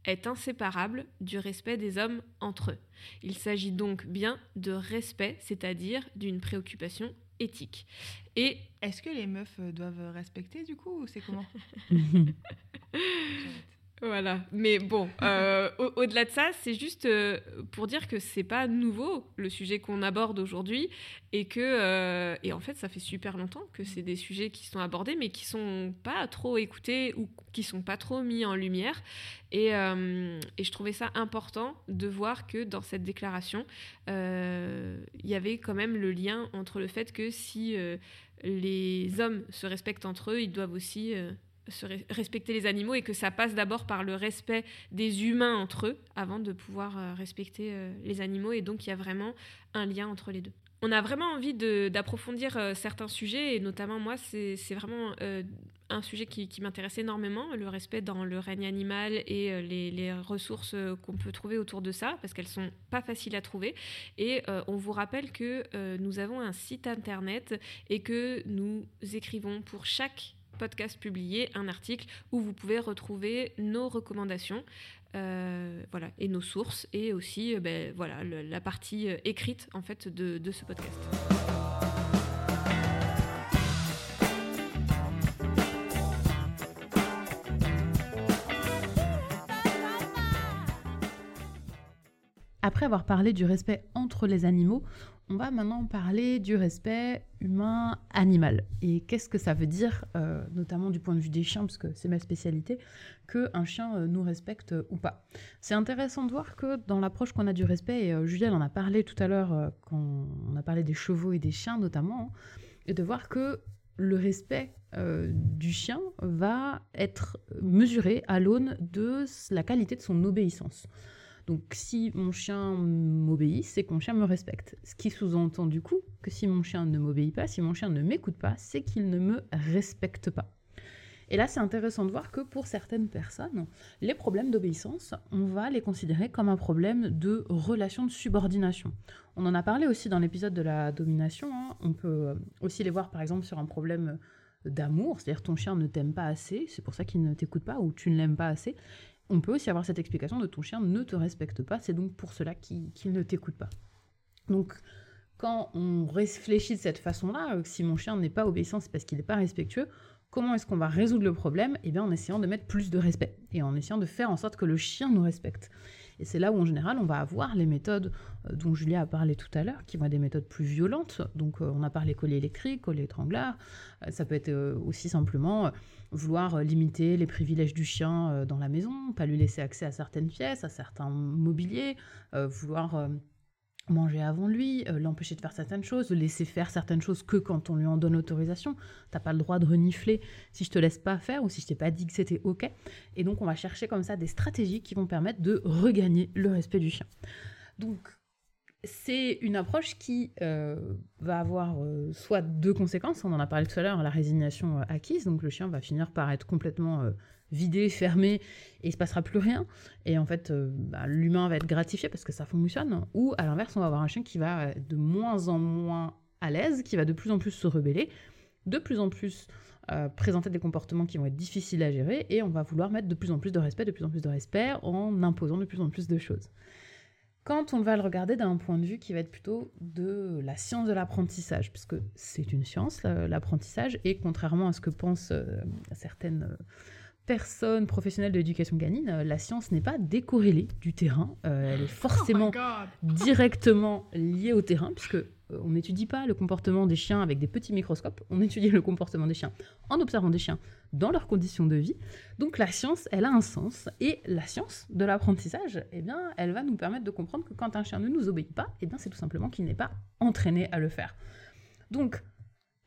est inséparable du respect des hommes entre eux. Il s'agit donc bien de respect, c'est-à-dire d'une préoccupation éthique. Et Est-ce que les meufs euh, doivent respecter du coup ou c'est comment Voilà, mais bon, euh, au- au-delà de ça, c'est juste euh, pour dire que c'est pas nouveau le sujet qu'on aborde aujourd'hui et que euh, et en fait ça fait super longtemps que c'est des sujets qui sont abordés mais qui sont pas trop écoutés ou qui sont pas trop mis en lumière. Et, et je trouvais ça important de voir que dans cette déclaration il y avait quand même le lien entre le fait que si les hommes se respectent entre eux, ils doivent aussi respecter les animaux et que ça passe d'abord par le respect des humains entre eux avant de pouvoir euh, respecter euh, les animaux et donc il y a vraiment un lien entre les deux. On a vraiment envie d'approfondir euh, certains sujets et notamment moi c'est vraiment un sujet qui, qui m'intéresse énormément, le respect dans le règne animal et les, les ressources qu'on peut trouver autour de ça parce qu'elles sont pas faciles à trouver et on vous rappelle que nous avons un site internet et que nous écrivons pour chaque podcast publié un article où vous pouvez retrouver nos recommandations euh, voilà, et nos sources et aussi euh, ben, voilà, la partie euh, écrite en fait de, de ce podcast. après avoir parlé du respect entre les animaux, on va maintenant parler du respect humain-animal. Et qu'est-ce que ça veut dire, euh, notamment du point de vue des chiens, parce que c'est ma spécialité, qu'un chien euh, nous respecte ou pas. C'est intéressant de voir que dans l'approche qu'on a du respect, et euh, en a parlé tout à l'heure quand on a parlé des chevaux et des chiens notamment, et de voir que le respect du chien va être mesuré à l'aune de la qualité de son obéissance. Donc si mon chien m'obéit, c'est que mon chien me respecte. Ce qui sous-entend du coup que si mon chien ne m'obéit pas, si mon chien ne m'écoute pas, c'est qu'il ne me respecte pas. Et là, c'est intéressant de voir que pour certaines personnes, les problèmes d'obéissance, on va les considérer comme un problème de relation de subordination. On en a parlé aussi dans l'épisode de la domination. Hein. On peut aussi les voir par exemple sur un problème d'amour, c'est-à-dire ton chien ne t'aime pas assez, c'est pour ça qu'il ne t'écoute pas ou tu ne l'aimes pas assez on peut aussi avoir cette explication de ton chien ne te respecte pas, c'est donc pour cela qu'il ne t'écoute pas. Donc, quand on réfléchit de cette façon-là, euh, si mon chien n'est pas obéissant, c'est parce qu'il n'est pas respectueux, comment est-ce qu'on va résoudre le problème? Eh bien, en essayant de mettre plus de respect et en essayant de faire en sorte que le chien nous respecte. Et c'est là où, en général, on va avoir les méthodes euh, dont Julia a parlé tout à l'heure, qui vont être des méthodes plus violentes. Donc, euh, on a parlé collier électrique, collier étrangleur. ça peut être aussi simplement vouloir euh, limiter les privilèges du chien euh, dans la maison, pas lui laisser accès à certaines pièces, à certains mobiliers, euh, vouloir manger avant lui, l'empêcher de faire certaines choses, le laisser faire certaines choses que quand on lui en donne autorisation. T'as pas le droit de renifler si je te laisse pas faire ou si je t'ai pas dit que c'était ok. Et donc on va chercher comme ça des stratégies qui vont permettre de regagner le respect du chien. Donc c'est une approche qui euh, va avoir euh, soit deux conséquences, on en a parlé tout à l'heure, la résignation euh, acquise, donc le chien va finir par être complètement vidé, fermé, et il se passera plus rien, et en fait bah, l'humain va être gratifié parce que ça fonctionne, ou à l'inverse on va avoir un chien qui va de moins en moins à l'aise, qui va de plus en plus se rebeller, de plus en plus présenter des comportements qui vont être difficiles à gérer, et on va vouloir mettre de plus en plus de respect, de plus en plus de respect, en imposant de plus en plus de choses. Quand on va le regarder d'un point de vue qui va être plutôt de la science de l'apprentissage, puisque c'est une science, l'apprentissage, et contrairement à ce que pensent euh, certaines euh, personnes professionnelles de l'éducation canine, euh, la science n'est pas décorrélée du terrain, elle est forcément oh directement liée au terrain, puisque euh, on n'étudie pas le comportement des chiens avec des petits microscopes, on étudie le comportement des chiens en observant des chiens dans leurs conditions de vie. Donc la science, elle a un sens. Et la science de l'apprentissage, eh bien, elle va nous permettre de comprendre que quand un chien ne nous obéit pas, eh bien, c'est tout simplement qu'il n'est pas entraîné à le faire. Donc,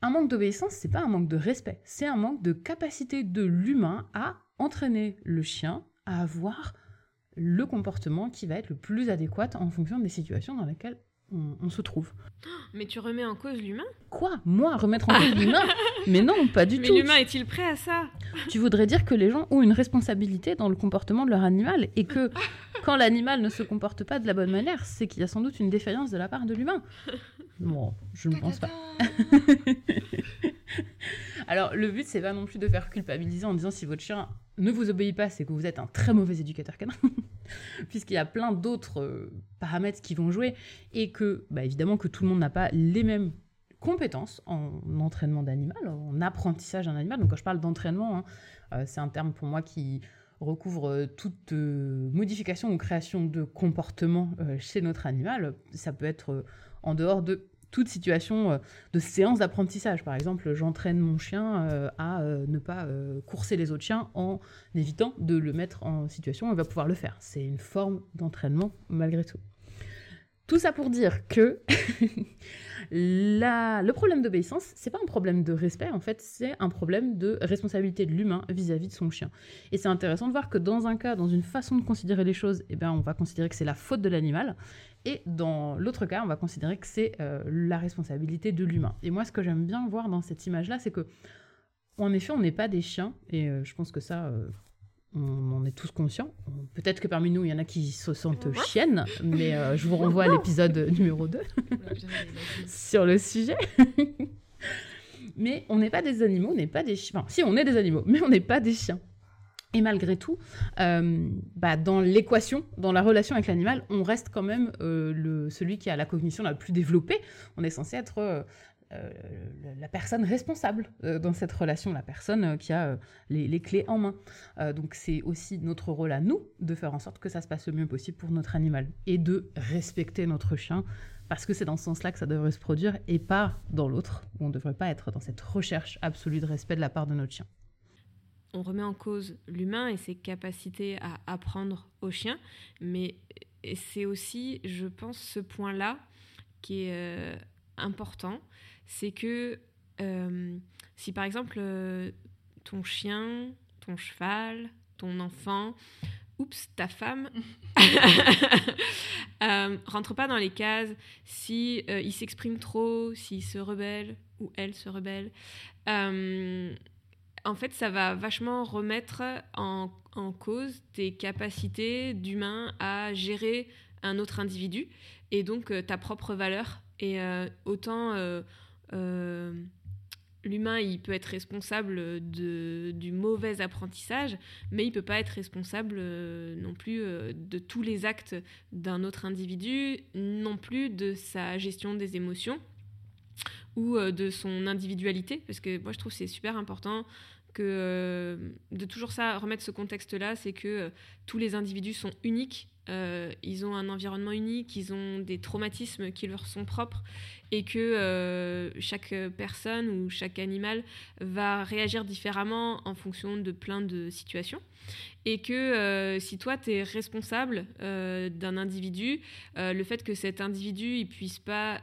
un manque d'obéissance, c'est pas un manque de respect, c'est un manque de capacité de l'humain à entraîner le chien à avoir le comportement qui va être le plus adéquat en fonction des situations dans lesquelles on, se trouve. Mais tu remets en cause l'humain? Quoi? Moi, remettre en cause l'humain? Mais non, pas du tout. Mais l'humain est-il prêt à ça? Tu voudrais dire que les gens ont une responsabilité dans le comportement de leur animal et que quand l'animal ne se comporte pas de la bonne manière, c'est qu'il y a sans doute une défaillance de la part de l'humain. Bon, je ne pense pas. Alors, le but, c'est pas non plus de faire culpabiliser en disant si votre chien ne vous obéit pas, c'est que vous êtes un très mauvais éducateur canin, puisqu'il y a plein d'autres euh, paramètres qui vont jouer et que, bah, évidemment, que tout le monde n'a pas les mêmes compétences en entraînement d'animal, en apprentissage d'un animal. Donc, quand je parle d'entraînement, hein, euh, c'est un terme pour moi qui recouvre euh, toute modification ou création de comportement chez notre animal. Ça peut être en dehors de toute situation euh, de séance d'apprentissage. Par exemple, j'entraîne mon chien euh, à euh, ne pas courser les autres chiens en évitant de le mettre en situation où il va pouvoir le faire. C'est une forme d'entraînement malgré tout. Tout ça pour dire que le problème d'obéissance, c'est pas un problème de respect, en fait, c'est un problème de responsabilité de l'humain vis-à-vis de son chien. Et c'est intéressant de voir que dans un cas, dans une façon de considérer les choses, eh bien, on va considérer que c'est la faute de l'animal, et dans l'autre cas, on va considérer que c'est euh, la responsabilité de l'humain. Et moi, ce que j'aime bien voir dans cette image-là, c'est que, en effet, on n'est pas des chiens, et euh, je pense que ça, euh, on en est tous conscients. Peut-être que parmi nous, il y en a qui se sentent chiennes, mais je vous renvoie à l'épisode numéro 2 sur le sujet. mais on n'est pas des animaux, on n'est pas des chiens. Enfin, si, on est des animaux, mais on n'est pas des chiens. Et malgré tout, euh, bah, dans l'équation, dans la relation avec l'animal, on reste quand même euh, le, celui qui a la cognition la plus développée. On est censé être la personne responsable dans cette relation, la personne qui a les, les, clés en main. donc c'est aussi notre rôle à nous de faire en sorte que ça se passe le mieux possible pour notre animal et de respecter notre chien parce que c'est dans ce sens-là que ça devrait se produire et pas dans l'autre, où on ne devrait pas être dans cette recherche absolue de respect de la part de notre chien. On remet en cause l'humain et ses capacités à apprendre au chien, mais c'est aussi, je pense, ce point-là qui est euh, important, c'est que euh, si par exemple euh, ton chien, ton cheval, ton enfant oups, ta femme euh, rentre pas dans les cases si euh, il s'exprime trop, s'il se rebelle ou elle se rebelle. Euh, en fait, ça va vachement remettre en, cause tes capacités d'humain à gérer un autre individu et donc ta propre valeur. Et autant l'humain, il peut être responsable du mauvais apprentissage, mais il peut pas être responsable euh, non plus euh, de tous les actes d'un autre individu, non plus de sa gestion des émotions ou euh, de son individualité, parce que moi je trouve c'est super important que de toujours ça remettre ce contexte là, c'est que tous les individus sont uniques. Euh, ils ont un environnement unique, ils ont des traumatismes qui leur sont propres et que euh, chaque personne ou chaque animal va réagir différemment en fonction de plein de situations. Et que euh, si toi, tu es responsable d'un individu, le fait que cet individu ne puisse pas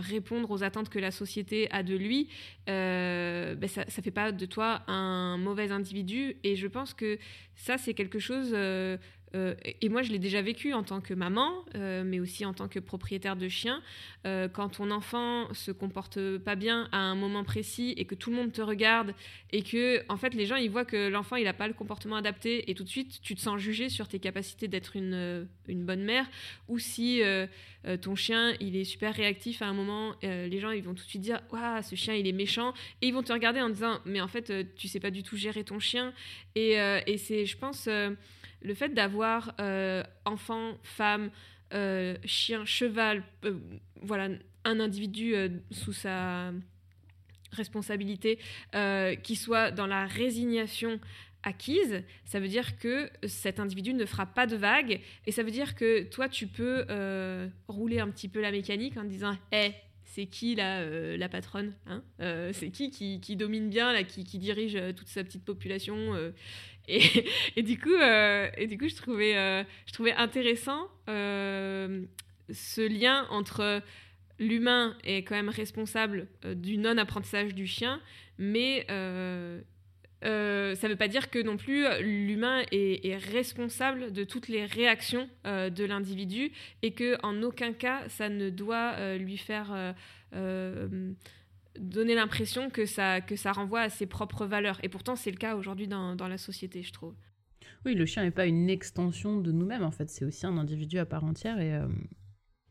répondre aux attentes que la société a de lui, ben ça ne fait pas de toi un mauvais individu. Et je pense que ça, c'est quelque chose euh, et moi, je l'ai déjà vécu en tant que maman, euh, mais aussi en tant que propriétaire de chien. Euh, quand ton enfant se comporte pas bien à un moment précis et que tout le monde te regarde et que, en fait, les gens ils voient que l'enfant il a pas le comportement adapté et tout de suite tu te sens jugé sur tes capacités d'être une, bonne mère. Ou si ton chien il est super réactif à un moment, les gens ils vont tout de suite dire waouh ce chien il est méchant et ils vont te regarder en disant mais en fait tu sais pas du tout gérer ton chien. Et c'est, je pense le fait d'avoir euh, enfant, femme, euh, chien, cheval, euh, voilà, un individu sous sa responsabilité qui soit dans la résignation acquise, ça veut dire que cet individu ne fera pas de vagues et ça veut dire que toi tu peux rouler un petit peu la mécanique en disant hé c'est qui la patronne hein c'est qui, qui, domine bien là qui dirige toute sa petite population Et, du coup, euh, et du coup, je trouvais, euh, je trouvais intéressant euh, ce lien entre l'humain est quand même responsable du non-apprentissage du chien, mais ça ne veut pas dire que non plus l'humain est, responsable de toutes les réactions de l'individu et que en aucun cas ça ne doit lui faire donner l'impression que ça, que ça renvoie à ses propres valeurs. Et pourtant, c'est le cas aujourd'hui dans, dans, la société, je trouve. Oui, le chien n'est pas une extension de nous-mêmes, en fait. C'est aussi un individu à part entière et, euh,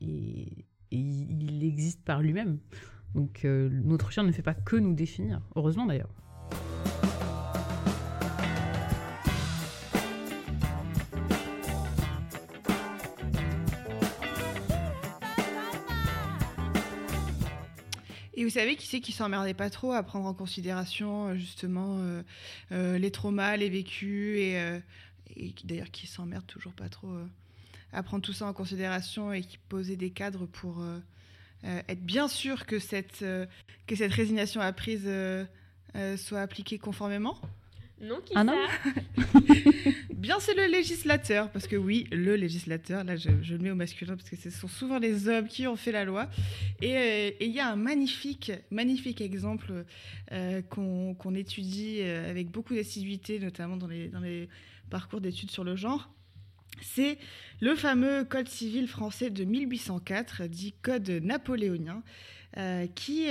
et, il existe par lui-même. Donc, euh, notre chien ne fait pas que nous définir. Heureusement, d'ailleurs. Et vous savez qui c'est qui s'emmerdait pas trop à prendre en considération euh, justement euh, euh, les traumas, les vécus et, d'ailleurs qui s'emmerde toujours pas trop à prendre tout ça en considération et qui posait des cadres pour être bien sûr que cette, que cette résignation apprise soit appliquée conformément? Non, qui ah non Bien, c'est le législateur, parce que oui, le législateur, là je, le mets au masculin, parce que ce sont souvent les hommes qui ont fait la loi. Et euh, il y a un magnifique, magnifique exemple euh, qu'on étudie euh, avec beaucoup d'assiduité, notamment dans les, parcours d'études sur le genre. C'est le fameux Code civil français de 1804, dit Code napoléonien, qui,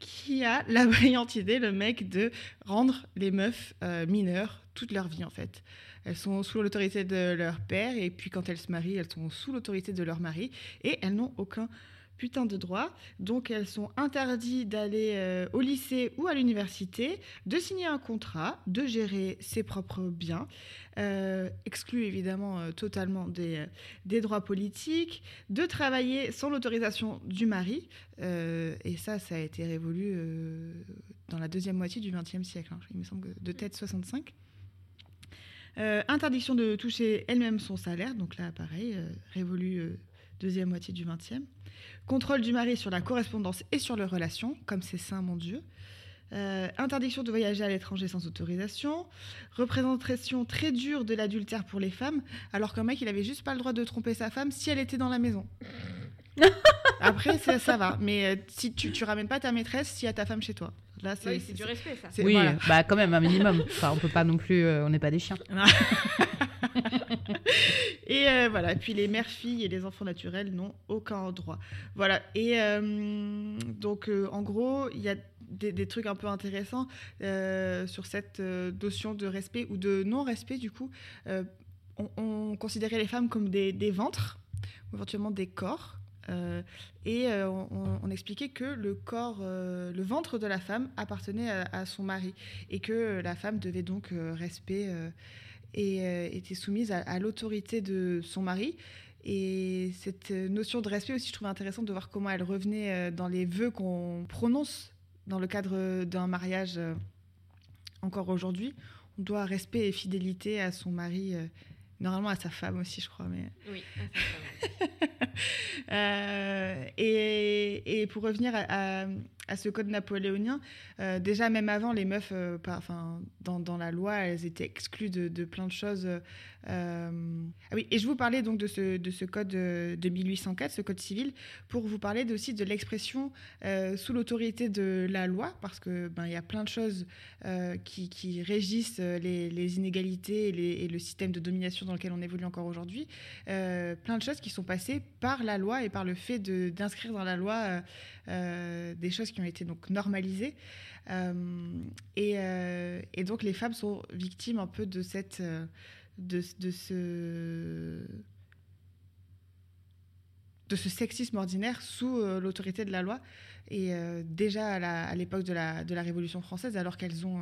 qui a la brillante idée, le mec, de rendre les meufs euh, mineures toute leur vie en fait. Elles sont sous l'autorité de leur père et puis quand elles se marient, elles sont sous l'autorité de leur mari et elles n'ont aucun putain de droits. Donc elles sont interdites d'aller euh, au lycée ou à l'université, de signer un contrat, de gérer ses propres biens, euh, exclu évidemment euh, totalement des, des, droits politiques, de travailler sans l'autorisation du mari. et ça, ça a été révolu dans la deuxième moitié du XXe siècle, hein. il me semble de tête 65. Interdiction de toucher elle-même son salaire, donc là pareil, révolu deuxième moitié du XXe. Contrôle du mari sur la correspondance et sur les relations, comme c'est saint, mon Dieu. Euh, interdiction de voyager à l'étranger sans autorisation. Représentation très dure de l'adultère pour les femmes, alors qu'un mec, il avait juste pas le droit de tromper sa femme si elle était dans la maison. Après, ça, va. Mais euh, si tu, tu ramènes pas ta maîtresse si y a ta femme chez toi. Là, c'est du respect, ça. Oui, bah quand même un minimum. Enfin, on peut pas non plus, euh, on n'est pas des chiens. et euh, voilà. Puis les mères filles et les enfants naturels n'ont aucun droit. Voilà. Et euh, donc, en gros, il y a des, trucs un peu intéressants sur cette notion de respect ou de non-respect. Du coup, on, considérait les femmes comme des, des ventres, ou éventuellement des corps. Euh, et euh, on, expliquait que le corps, euh, le ventre de la femme appartenait à, son mari et que la femme devait donc respect et était soumise à, l'autorité de son mari. Et cette notion de respect aussi, je trouvais intéressant de voir comment elle revenait dans les vœux qu'on prononce dans le cadre d'un mariage encore aujourd'hui. On doit respect et fidélité à son mari Normalement à sa femme aussi, je crois. Mais... Oui, à sa femme. euh, et, et, pour revenir à, à ce code napoléonien. Euh, déjà, même avant, les meufs, euh, dans, dans, la loi, elles étaient exclues de, de plein de choses. Euh, ah oui, et je vous parlais donc de ce, de ce code de 1804, ce code civil, pour vous parler aussi de l'expression sous l'autorité de la loi, parce que ben y a plein de choses qui, qui, régissent les, les inégalités et, les, et, le système de domination dans lequel on évolue encore aujourd'hui. plein de choses qui sont passées par la loi et par le fait d'inscrire dans la loi des choses qui ont été donc normalisées. Euh, euh, et, donc les femmes sont victimes un peu de cette, euh, de ce de ce sexisme ordinaire sous l'autorité de la loi. Et déjà à l'époque de la, Révolution française, alors qu'elles ont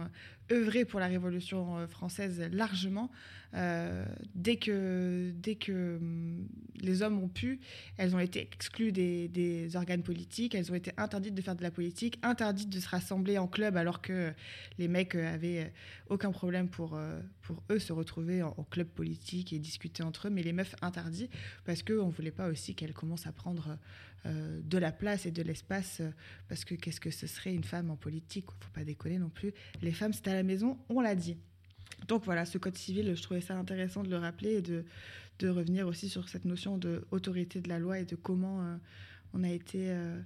œuvré pour la Révolution française largement, euh, dès, que, dès que hum, les hommes ont pu, elles ont été exclues des, organes politiques, elles ont été interdites de faire de la politique, interdites de se rassembler en club alors que les mecs avaient aucun problème pour, euh, eux se retrouver en, club politique et discuter entre eux, mais les meufs interdits parce qu'on ne voulait pas aussi qu'elles commencent à prendre euh, de la place et de l'espace parce que qu'est-ce que ce serait une femme en politique Faut pas déconner non plus. Les femmes, c'est à la maison, on l'a dit. Donc voilà, ce code civil, je trouvais ça intéressant de le rappeler et de, de revenir aussi sur cette notion d'autorité de la loi et de comment euh, on a été euh,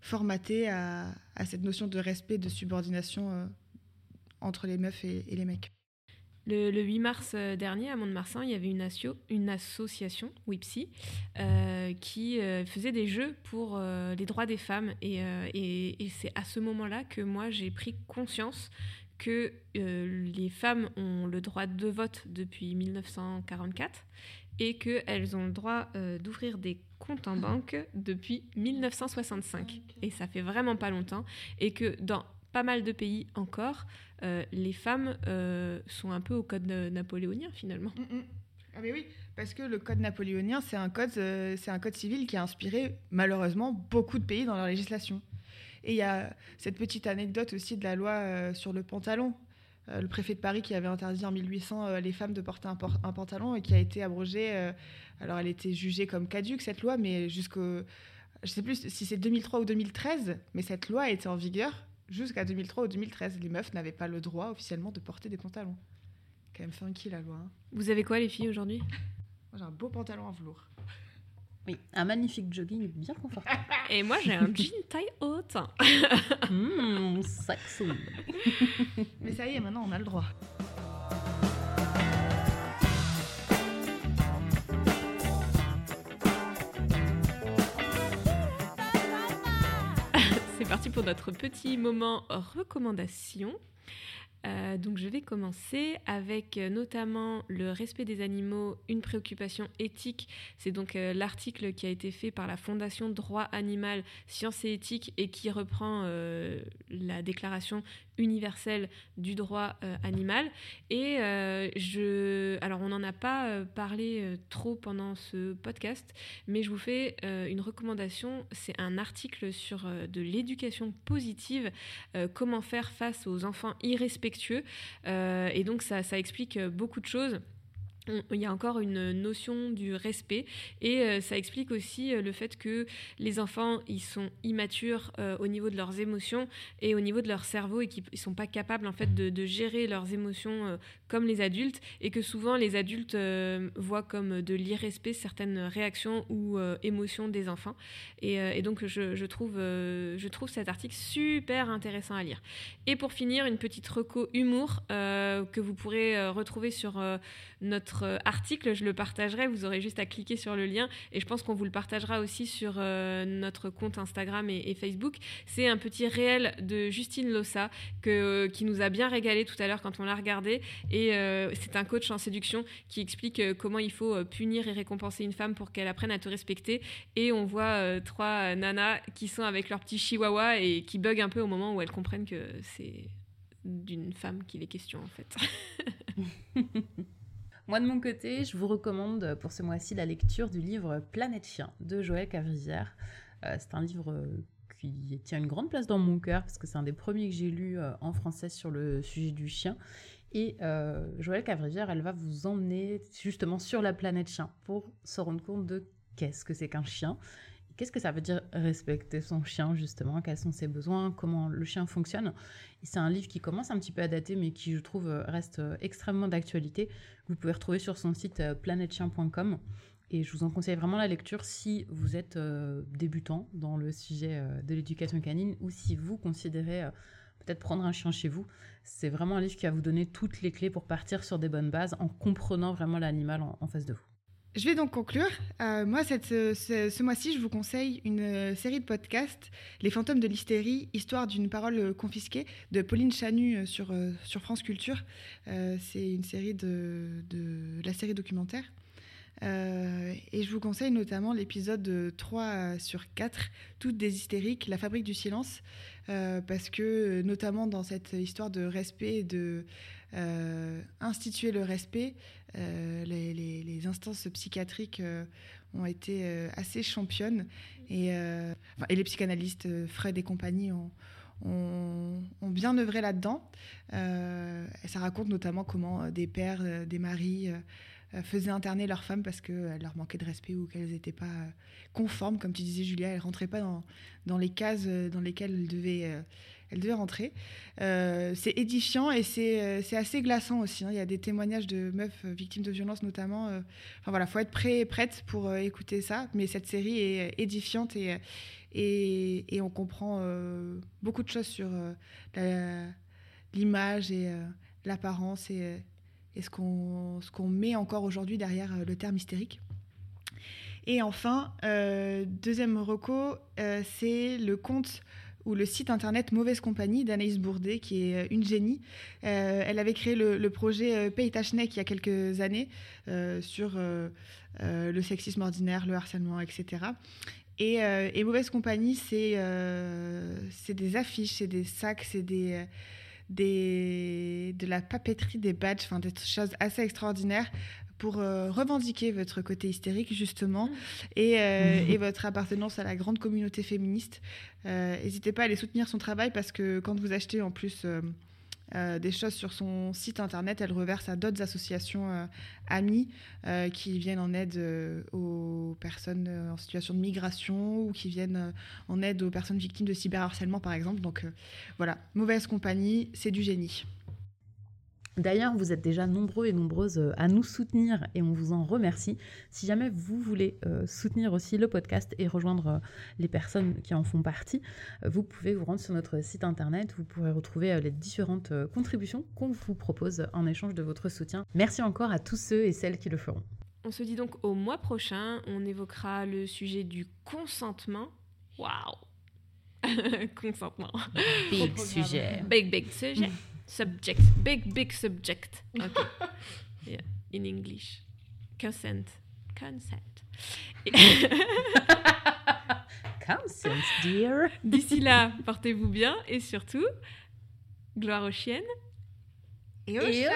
formaté à, cette notion de respect, de subordination euh, entre les meufs et, les mecs. Le, 8 mars dernier, à Mont-de-Marsan, il y avait une, asio, une association, WIPSI, qui faisait des jeux pour les droits des femmes. Et, et, et c'est à ce moment-là que moi, j'ai pris conscience que euh, les femmes ont le droit de vote depuis 1944 et qu'elles ont le droit euh, d'ouvrir des comptes en banque depuis 1965. Et ça fait vraiment pas longtemps. Et que dans pas mal de pays encore, euh, les femmes sont un peu au code napoléonien finalement. Mm, mm. Ah mais oui, parce que le code napoléonien, c'est un code, un code civil qui a inspiré malheureusement beaucoup de pays dans leur législation. Et il y a cette petite anecdote aussi de la loi euh, sur le pantalon. Euh, le préfet de Paris qui avait interdit en 1800 euh, les femmes de porter un, pantalon et qui a été abrogée. alors elle était jugée comme caduque cette loi, mais jusqu'au. Je sais plus si c'est 2003 ou 2013, mais cette loi était en vigueur jusqu'à 2003 ou 2013. Les meufs n'avaient pas le droit officiellement de porter des pantalons. Quand même funky la loi. Hein. Vous avez quoi les filles aujourd'hui? Moi j'ai un beau pantalon en velours. Oui, un magnifique jogging bien confortable. Et moi, j'ai un jean taille haute. Mmh, sexy. Mais ça y est, maintenant, on a le droit. Parti pour notre petit moment recommandation. Euh, donc je vais commencer avec euh, notamment le respect des animaux, une préoccupation éthique. C'est donc euh, l'article qui a été fait par la Fondation Droit Animal, Sciences et Éthique et qui reprend la déclaration universelle du droit animal. Et je... Alors on n'en a pas parlé trop pendant ce podcast, mais je vous fais une recommandation. C'est un article sur de l'éducation positive, comment faire face aux enfants irrespectueux euh, et donc ça, ça explique beaucoup de choses il y a encore une notion du respect. Et euh, ça explique aussi euh, le fait que les enfants ils sont immatures euh, au niveau de leurs émotions et au niveau de leur cerveau et qu'ils sont pas capables en fait de, gérer leurs émotions comme les adultes. Et que souvent les adultes voient comme de l'irrespect certaines réactions ou émotions des enfants. Et, donc je, je, trouve, je trouve cet article super intéressant à lire. Et pour finir une petite reco humour que vous pourrez retrouver sur notre euh, article, je le partagerai. Vous aurez juste à cliquer sur le lien et je pense qu'on vous le partagera aussi sur euh, notre compte Instagram et, Facebook. C'est un petit réel de Justine Lossa que, euh, qui nous a bien régalé tout à l'heure quand on l'a regardé. Et c'est un coach en séduction qui explique comment il faut punir et récompenser une femme pour qu'elle apprenne à te respecter. Et on voit trois nanas qui sont avec leur petit chihuahua et qui bug un peu au moment où elles comprennent que c'est d'une femme qu'il est question en fait. Moi, de mon côté, je vous recommande pour ce mois-ci la lecture du livre Planète Chien de Joël Cavrivière. Euh, c'est un livre euh, qui tient une grande place dans mon cœur parce que c'est un des premiers que j'ai lu euh, en français sur le sujet du chien. Et Joël Cavrivière, elle va vous emmener justement sur la planète chien pour se rendre compte de qu'est-ce que c'est qu'un chien Qu'est-ce que ça veut dire respecter son chien, justement? Quels sont ses besoins? Comment le chien fonctionne? C'est un livre qui commence un petit peu à dater, mais qui, je trouve, reste extrêmement d'actualité. Vous pouvez retrouver sur son site euh, planetchien.com. Et je vous en conseille vraiment la lecture si vous êtes euh, débutant dans le sujet euh, de l'éducation canine ou si vous considérez peut-être prendre un chien chez vous. C'est vraiment un livre qui va vous donner toutes les clés pour partir sur des bonnes bases en comprenant vraiment l'animal en face de vous. Je vais donc conclure. Euh, moi, ce, mois-ci, je vous conseille une euh, série de podcasts, Les fantômes de l'hystérie, histoire d'une parole confisquée, de Pauline Chanu euh, sur, sur France Culture. c'est une série de, de, la série documentaire. et je vous conseille notamment l'épisode 3 sur 4, Toutes des hystériques, La fabrique du silence, parce que notamment dans cette histoire de respect et de instituer le respect, euh, les, instances psychiatriques euh, ont été euh, assez championnes et, les psychanalystes Fred et compagnie ont, ont, bien œuvré là-dedans. ça raconte notamment comment des pères, des maris faisaient interner leurs femmes parce qu'elles leur manquaient de respect ou qu'elles n'étaient pas conformes. Comme tu disais, Julia, elles ne rentraient pas dans, dans, les cases dans lesquelles elles devaient elle devait rentrer. Euh, c'est édifiant et euh, c'est assez glaçant aussi. Hein. Il y a des témoignages de meufs euh, victimes de violences notamment. Enfin voilà, faut être prêt et prête pour écouter ça. Mais cette série est édifiante et, et, on comprend beaucoup de choses sur l'image et l'apparence et, ce qu'on qu'on met encore aujourd'hui derrière le terme hystérique. Et enfin, deuxième reco, c'est le conte ou le site internet Mauvaise Compagnie d'Anaïs Bourdet, qui est euh, une génie. Euh, elle avait créé le, projet euh, Pays il y a quelques années sur le sexisme ordinaire, le harcèlement, etc. Et, Mauvaise Compagnie, c'est des affiches, c'est des sacs, c'est de la papeterie, des badges, enfin des choses assez extraordinaires pour euh, revendiquer votre côté hystérique, justement, mmh. et, euh, et, votre appartenance à la grande communauté féministe. Euh, n'hésitez pas à aller soutenir son travail parce que quand vous achetez en plus des choses sur son site internet, elle reverse à d'autres associations amies qui viennent en aide aux personnes en situation de migration ou qui viennent en aide aux personnes victimes de cyberharcèlement, par exemple. Donc voilà, mauvaise compagnie, c'est du génie. D'ailleurs, vous êtes déjà nombreux et nombreuses euh, à nous soutenir et on vous en remercie. Si jamais vous voulez euh, soutenir aussi le podcast et rejoindre euh, les personnes qui en font partie, vous pouvez vous rendre sur notre site internet. Vous pourrez retrouver les différentes contributions qu'on vous propose en échange de votre soutien. Merci encore à tous ceux et celles qui le feront. On se dit donc au mois prochain, on évoquera le sujet du consentement. Waouh Consentement. Big sujet. Big, big sujet. Subject. Big, big subject. Okay. yeah, in English. Consent. Consent. Consent, dear. D'ici là, portez-vous bien et surtout, gloire aux chiennes. Et au Et.